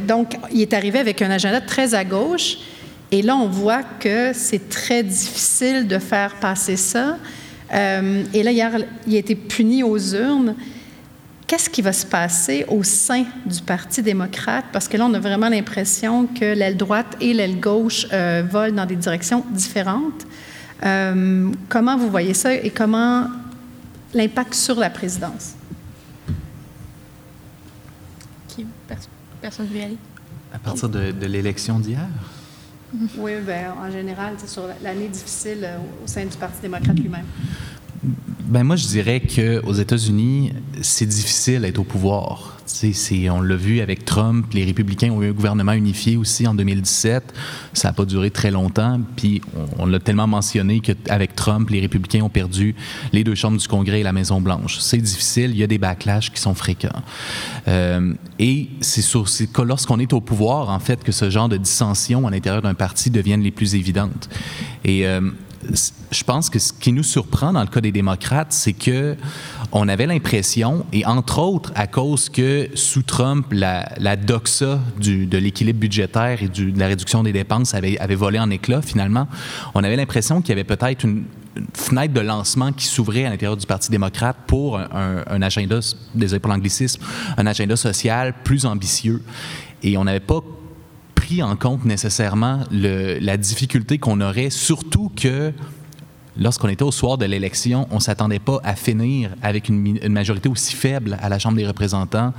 donc, il est arrivé avec un agenda très à gauche, et là, on voit que c'est très difficile de faire passer ça. et là, hier, il a été puni aux urnes qu'est-ce qui va se passer au sein du Parti démocrate? Parce que là, on a vraiment l'impression que l'aile droite et l'aile gauche euh, volent dans des directions différentes. Euh, comment vous voyez ça et comment l'impact sur la présidence? Qui, personne ne veut y aller? À partir de, l'élection d'hier? Oui, bien, en général, c'est sur l'année difficile euh, au sein du Parti démocrate lui-même. Ben moi, je dirais qu'aux États-Unis, c'est difficile d'être au pouvoir. C'est, on l'a vu avec Trump, les républicains ont eu un gouvernement unifié aussi en 2017. Ça n'a pas duré très longtemps. Puis on, l'a tellement mentionné qu'avec Trump, les républicains ont perdu les deux chambres du Congrès et la Maison-Blanche. C'est difficile, il y a des backlash qui sont fréquents. Euh, et c'est sur que lorsqu'on est au pouvoir, en fait, que ce genre de dissensions à l'intérieur d'un parti deviennent les plus évidentes. Et euh, je pense que ce qui nous surprend dans le cas des démocrates, c'est que on avait l'impression, et entre autres à cause que sous Trump, la, doxa de l'équilibre budgétaire et de la réduction des dépenses avait, volé en éclats finalement, on avait l'impression qu'il y avait peut-être une, fenêtre de lancement qui s'ouvrait à l'intérieur du Parti démocrate pour un, agenda, désolé pour l'anglicisme, un agenda social plus ambitieux. Et on n'avait pas en compte nécessairement la difficulté qu'on aurait, surtout que lorsqu'on était au soir de l'élection, on ne s'attendait pas à finir avec une, majorité aussi faible à la Chambre des représentants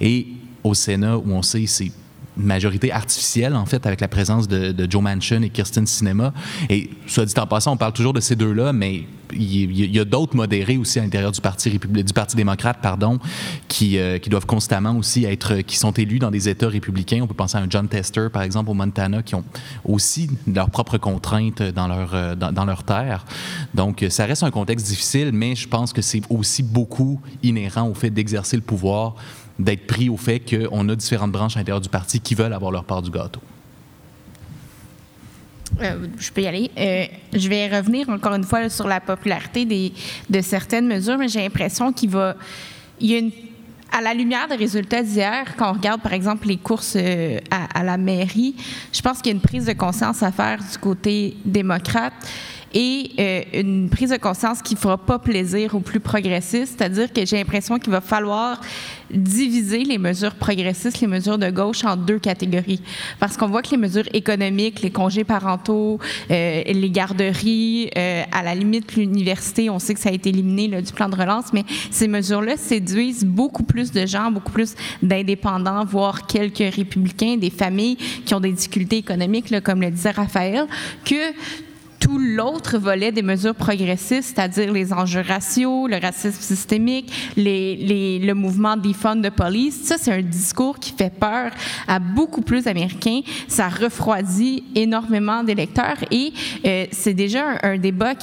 et au Sénat, où on sait c'est majorité artificielle, en fait, avec la présence de, Joe Manchin et Kirsten Sinema. Et soit dit en passant, on parle toujours de ces deux-là, mais il y, a d'autres modérés aussi à l'intérieur du Parti, du Parti démocrate pardon, qui, euh, qui doivent constamment aussi être, qui sont élus dans des États républicains. On peut penser à un John Tester, par exemple, au Montana, qui ont aussi leurs propres contraintes dans leur, euh, dans, dans leur terre. Donc, ça reste un contexte difficile, mais je pense que c'est aussi beaucoup inhérent au fait d'exercer le pouvoir d'être pris au fait qu'on a différentes branches à l'intérieur du parti qui veulent avoir leur part du gâteau. Euh, je peux y aller. Euh, je vais revenir encore une fois sur la popularité des, de certaines mesures, mais j'ai l'impression qu'il va. Il y a une, à la lumière des résultats d'hier, quand on regarde par exemple les courses euh, à, à, la mairie, je pense qu'il y a une prise de conscience à faire du côté démocrate et euh, une prise de conscience qui fera pas plaisir aux plus progressistes, c'est-à-dire que j'ai l'impression qu'il va falloir diviser les mesures progressistes, les mesures de gauche en deux catégories. Parce qu'on voit que les mesures économiques, les congés parentaux, euh, les garderies, euh, à la limite l'université, on sait que ça a été éliminé du plan de relance, mais ces mesures-là séduisent beaucoup plus de gens, beaucoup plus d'indépendants, voire quelques républicains, des familles qui ont des difficultés économiques, comme le disait Raphaël, que tout l'autre volet des mesures progressistes, c'est-à-dire les enjeux raciaux, le racisme systémique, les, les, le mouvement defund the police, ça, c'est un discours qui fait peur à beaucoup plus d'Américains. Ça refroidit énormément d'électeurs et euh, c'est déjà un, débat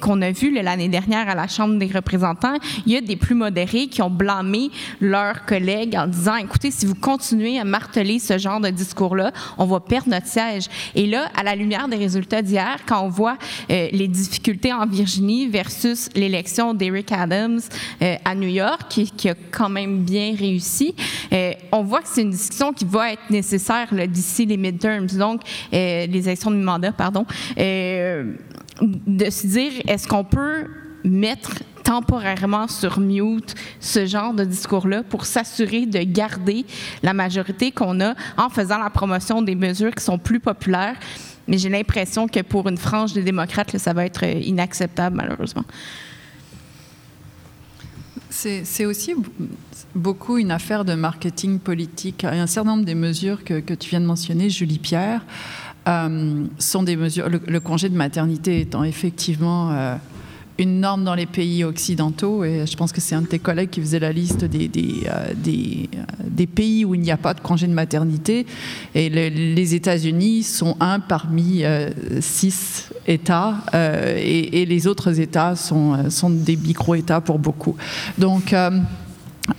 qu'on a vu l'année dernière à la Chambre des représentants. Il y a des plus modérés qui ont blâmé leurs collègues en disant, écoutez, si vous continuez à marteler ce genre de discours-là, on va perdre notre siège. Et là, à la lumière des résultats d'hier, quand on on voit euh, les difficultés en Virginie versus l'élection d'Eric Adams euh, à New York, qui, a quand même bien réussi, euh, on voit que c'est une discussion qui va être nécessaire d'ici les midterms, donc les élections de mandat, pardon, de se dire est-ce qu'on peut mettre temporairement sur mute ce genre de discours-là pour s'assurer de garder la majorité qu'on a en faisant la promotion des mesures qui sont plus populaires? Mais j'ai l'impression que pour une frange des démocrates, ça va être euh, inacceptable, malheureusement. C'est aussi beaucoup une affaire de marketing politique. Un certain nombre des mesures que, tu viens de mentionner, Julie Pierre, euh, sont des mesures. Le, congé de maternité étant effectivement euh, une norme dans les pays occidentaux, et je pense que c'est un de tes collègues qui faisait la liste des, des, euh, euh, des pays où il n'y a pas de congé de maternité. Et les États-Unis sont un parmi euh, six États, et, et, les autres États sont, sont des micro-États pour beaucoup. Donc,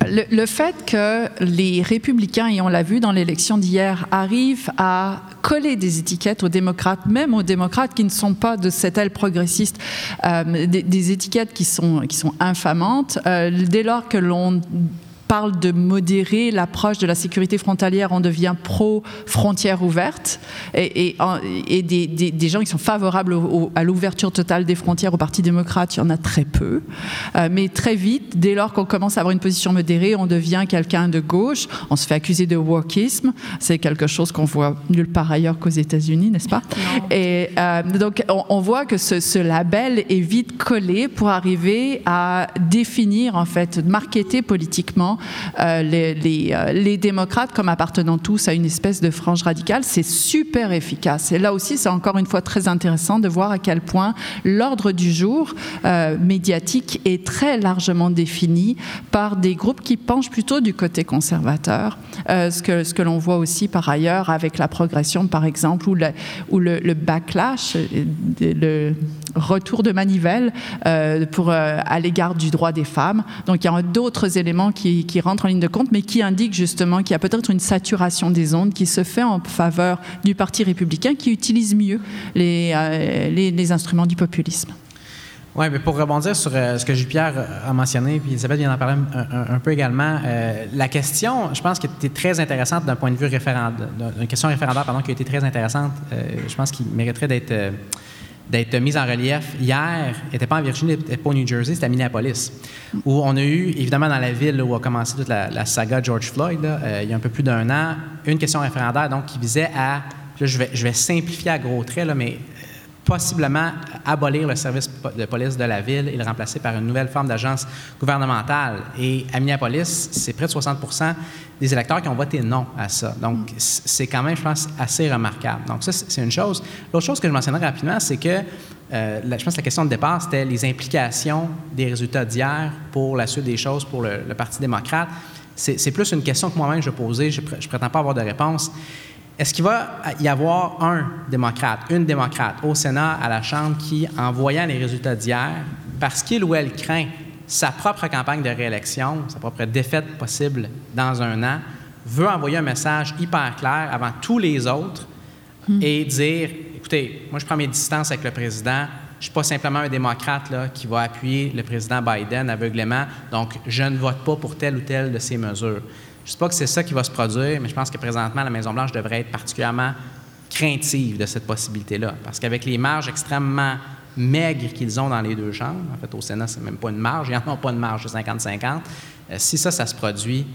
le, fait que les républicains, et on l'a vu dans l'élection d'hier, arrivent à coller des étiquettes aux démocrates, même aux démocrates qui ne sont pas de cette aile progressiste, euh, des, étiquettes qui sont, qui sont infamantes, euh, dès lors que l'on parle de modérer l'approche de la sécurité frontalière, on devient pro-frontières ouvertes. Et, et, des, des, gens qui sont favorables à l'ouverture totale des frontières au Parti démocrate, il y en a très peu. Euh, mais très vite, dès lors qu'on commence à avoir une position modérée, on devient quelqu'un de gauche. On se fait accuser de wokisme. C'est quelque chose qu'on voit nulle part ailleurs qu'aux États-Unis, n'est-ce pas? Et euh, donc, on, voit que ce, ce, label est vite collé pour arriver à définir, en fait, marketer politiquement euh, les, euh, les, démocrates comme appartenant tous à une espèce de frange radicale. C'est super efficace. Et là aussi, c'est encore une fois très intéressant de voir à quel point l'ordre du jour euh, médiatique est très largement défini par des groupes qui penchent plutôt du côté conservateur, ce que, ce que l'on voit aussi par ailleurs avec la progression, par exemple, ou le, le, backlash, le retour de manivelle pour, à l'égard du droit des femmes. Donc il y a d'autres éléments qui, qui rentre en ligne de compte, mais qui indique justement qu'il y a peut-être une saturation des ondes qui se fait en faveur du Parti républicain qui utilise mieux les, euh, instruments du populisme. Oui, mais pour rebondir sur euh, ce que Jules-Pierre a mentionné, puis Elisabeth vient d'en parler un, peu également, euh, la question, je pense, qui était très intéressante d'un point de vue référendaire, une question référendaire, pardon, qui a été très intéressante, je pense qu'il mériterait d'être d'être mise en relief hier n'était pas en Virginie, n'était pas au New Jersey, c'était à Minneapolis, où on a eu, évidemment, dans la ville où a commencé toute la, saga George Floyd, euh, il y a un peu plus d'un an, une question référendaire donc, qui visait à, je, vais, je vais simplifier à gros traits, là, mais possiblement abolir le service de police de la ville et le remplacer par une nouvelle forme d'agence gouvernementale. Et à Minneapolis, c'est près de 60 des électeurs qui ont voté non à ça. Donc, c'est quand même, je pense, assez remarquable. Donc, ça, c'est une chose. L'autre chose que je mentionnerai rapidement, c'est que euh, je pense que la question de départ, c'était les implications des résultats d'hier pour la suite des choses pour le, Parti démocrate. C'est plus une question que moi-même je posais, je ne prétends pas avoir de réponse. Est-ce qu'il va y avoir un démocrate, une démocrate au Sénat, à la Chambre, qui, en voyant les résultats d'hier, parce qu'il ou elle craint sa propre campagne de réélection, sa propre défaite possible dans un an, veut envoyer un message hyper clair avant tous les autres hmm. et dire écoutez, moi, je prends mes distances avec le président. Je ne suis pas simplement un démocrate là, qui va appuyer le président Biden aveuglément, donc je ne vote pas pour telle ou telle de ces mesures. Je ne sais pas que c'est ça qui va se produire, mais je pense que présentement, la Maison-Blanche devrait être particulièrement craintive de cette possibilité-là. Parce qu'avec les marges extrêmement maigres qu'ils ont dans les deux chambres, en fait, au Sénat, c'est même pas une marge, ils n'en ont pas de marge de 50-50, euh, si ça, ça se produit,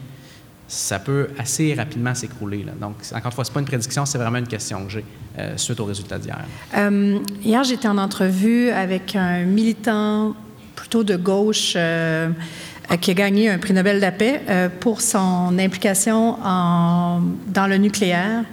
ça peut assez rapidement s'écrouler. Donc, encore une fois, ce n'est pas une prédiction, c'est vraiment une question que j'ai euh, suite aux résultats d'hier. Euh, hier, j'étais en entrevue avec un militant plutôt de gauche qui a gagné un prix Nobel de la paix pour son implication dans le nucléaire.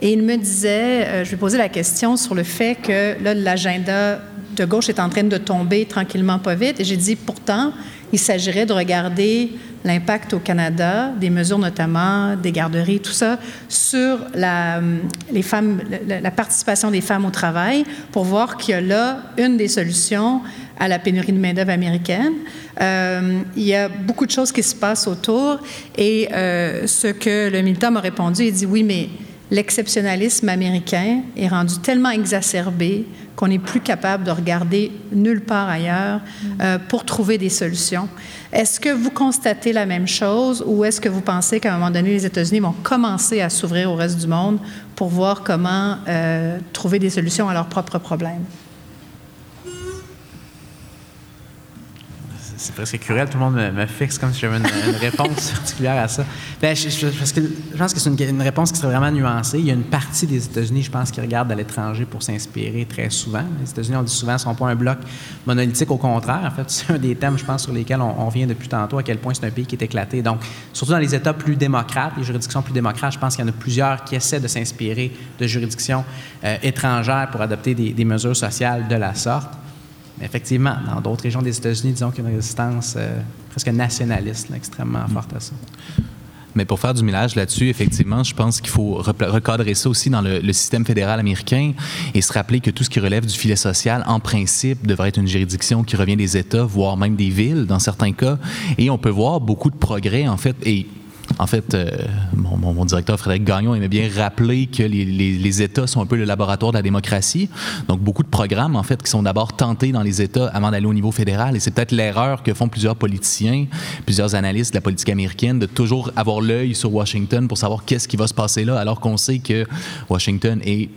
Et il me disait, je lui posais la question sur le fait que l'agenda de gauche est en train de tomber tranquillement pas vite. Et j'ai dit, pourtant, il s'agirait de regarder l'impact au Canada, des mesures notamment des garderies, tout ça, sur la, les femmes, la, participation des femmes au travail, pour voir qu'il y a là une des solutions à la pénurie de main-d'œuvre américaine. Euh, il y a beaucoup de choses qui se passent autour et euh, ce que le militant m'a répondu, il dit oui, mais l'exceptionnalisme américain est rendu tellement exacerbé qu'on n'est plus capable de regarder nulle part ailleurs euh, pour trouver des solutions. Est-ce que vous constatez la même chose ou est-ce que vous pensez qu'à un moment donné, les États-Unis vont commencer à s'ouvrir au reste du monde pour voir comment trouver des solutions à leurs propres problèmes? C'est presque cruel, tout le monde me, fixe comme si j'avais une, réponse particulière à ça. Ben, je, parce que je pense que c'est une, réponse qui serait vraiment nuancée. Il y a une partie des États-Unis, je pense, qui regardent à l'étranger pour s'inspirer très souvent. Les États-Unis, on dit souvent, ne sont pas un bloc monolithique, au contraire. En fait, c'est un des thèmes, je pense, sur lesquels on, revient depuis tantôt, à quel point c'est un pays qui est éclaté. Donc, surtout dans les États plus démocrates, les juridictions plus démocrates, je pense qu'il y en a plusieurs qui essaient de s'inspirer de juridictions euh, étrangères pour adopter des mesures sociales de la sorte effectivement, dans d'autres régions des États-Unis, disons qu'il y a une résistance euh, presque nationaliste, extrêmement mm. forte à ça. Mais pour faire du millage là-dessus, effectivement, je pense qu'il faut recadrer ça aussi dans le, système fédéral américain et se rappeler que tout ce qui relève du filet social, en principe, devrait être une juridiction qui revient des États, voire même des villes dans certains cas. Et on peut voir beaucoup de progrès, en fait, et en fait, euh, mon, directeur Frédéric Gagnon aimait bien rappeler que les, États sont un peu le laboratoire de la démocratie. Donc, beaucoup de programmes, en fait, qui sont d'abord tentés dans les États avant d'aller au niveau fédéral. Et c'est peut-être l'erreur que font plusieurs politiciens, plusieurs analystes de la politique américaine, de toujours avoir l'œil sur Washington pour savoir qu'est-ce qui va se passer là, alors qu'on sait que Washington est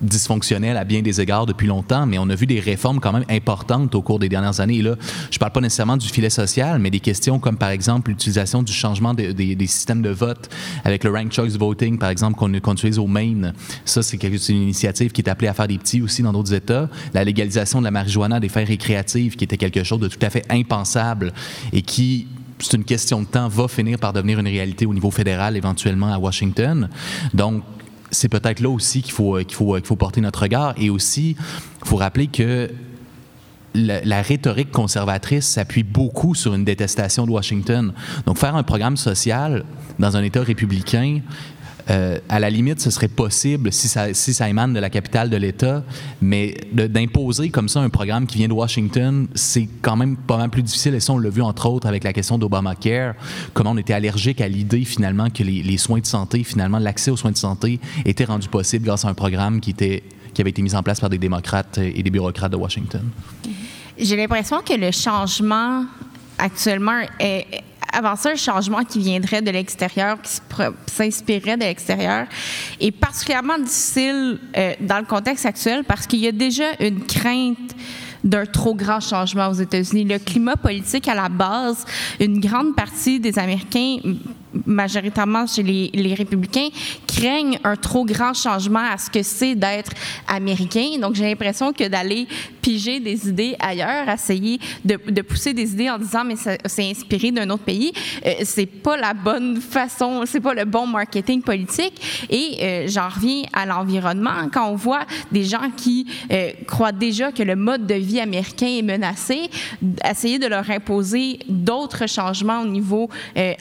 dysfonctionnel à bien des égards depuis longtemps, mais on a vu des réformes quand même importantes au cours des dernières années. Et là, je parle pas nécessairement du filet social, mais des questions comme par exemple l'utilisation du changement des systèmes de vote avec le ranked choice voting, par exemple, qu'on utilise au Maine. Ça, c'est une initiative qui est appelée à faire des petits aussi dans d'autres États. La légalisation de la marijuana des fins récréatives, qui était quelque chose de tout à fait impensable et qui c'est une question de temps, va finir par devenir une réalité au niveau fédéral, éventuellement à Washington. Donc, c'est peut-être là aussi qu'il faut, qu'il faut, qu'il faut porter notre regard. Et aussi, il faut rappeler que la, rhétorique conservatrice s'appuie beaucoup sur une détestation de Washington. Donc, faire un programme social dans un État républicain, euh, à la limite, ce serait possible si ça, émane de la capitale de l'État, mais d'imposer comme ça un programme qui vient de Washington, c'est quand même pas mal plus difficile. Et ça, on l'a vu entre autres avec la question d'Obamacare, comment on était allergique à l'idée finalement que les, soins de santé, finalement l'accès aux soins de santé était rendu possible grâce à un programme qui, était, qui avait été mis en place par des démocrates et des bureaucrates de Washington. J'ai l'impression que le changement actuellement est avant ça, un changement qui viendrait de l'extérieur, qui s'inspirerait de l'extérieur, est particulièrement difficile euh, dans le contexte actuel parce qu'il y a déjà une crainte d'un trop grand changement aux États-Unis. Le climat politique à la base, une grande partie des Américains majoritairement chez les, républicains, craignent un trop grand changement à ce que c'est d'être américain. Donc, j'ai l'impression que d'aller piger des idées ailleurs, essayer de, pousser des idées en disant mais c'est inspiré d'un autre pays, euh, c'est pas la bonne façon, c'est pas le bon marketing politique. Et euh, j'en reviens à l'environnement. Quand on voit des gens qui euh, croient déjà que le mode de vie américain est menacé, essayer de leur imposer d'autres changements au niveau euh,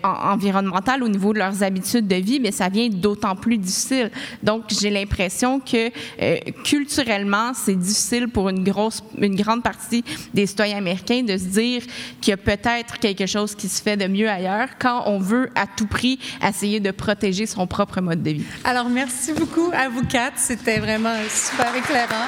au niveau de leurs habitudes de vie, mais ça vient d'autant plus difficile. Donc, j'ai l'impression que euh, culturellement, c'est difficile pour une grosse, une grande partie des citoyens américains de se dire qu'il y a peut-être quelque chose qui se fait de mieux ailleurs quand on veut à tout prix essayer de protéger son propre mode de vie. Alors, merci beaucoup à vous quatre. C'était vraiment super éclairant.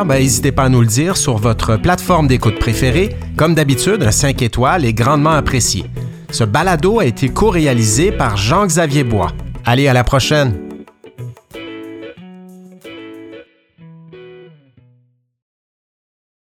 ben, n'hésitez pas à nous le dire sur votre plateforme d'écoute préférée. Comme d'habitude, un 5 étoiles est grandement apprécié. Ce balado a été co-réalisé par Jean-Xavier Bois. Allez, à la prochaine!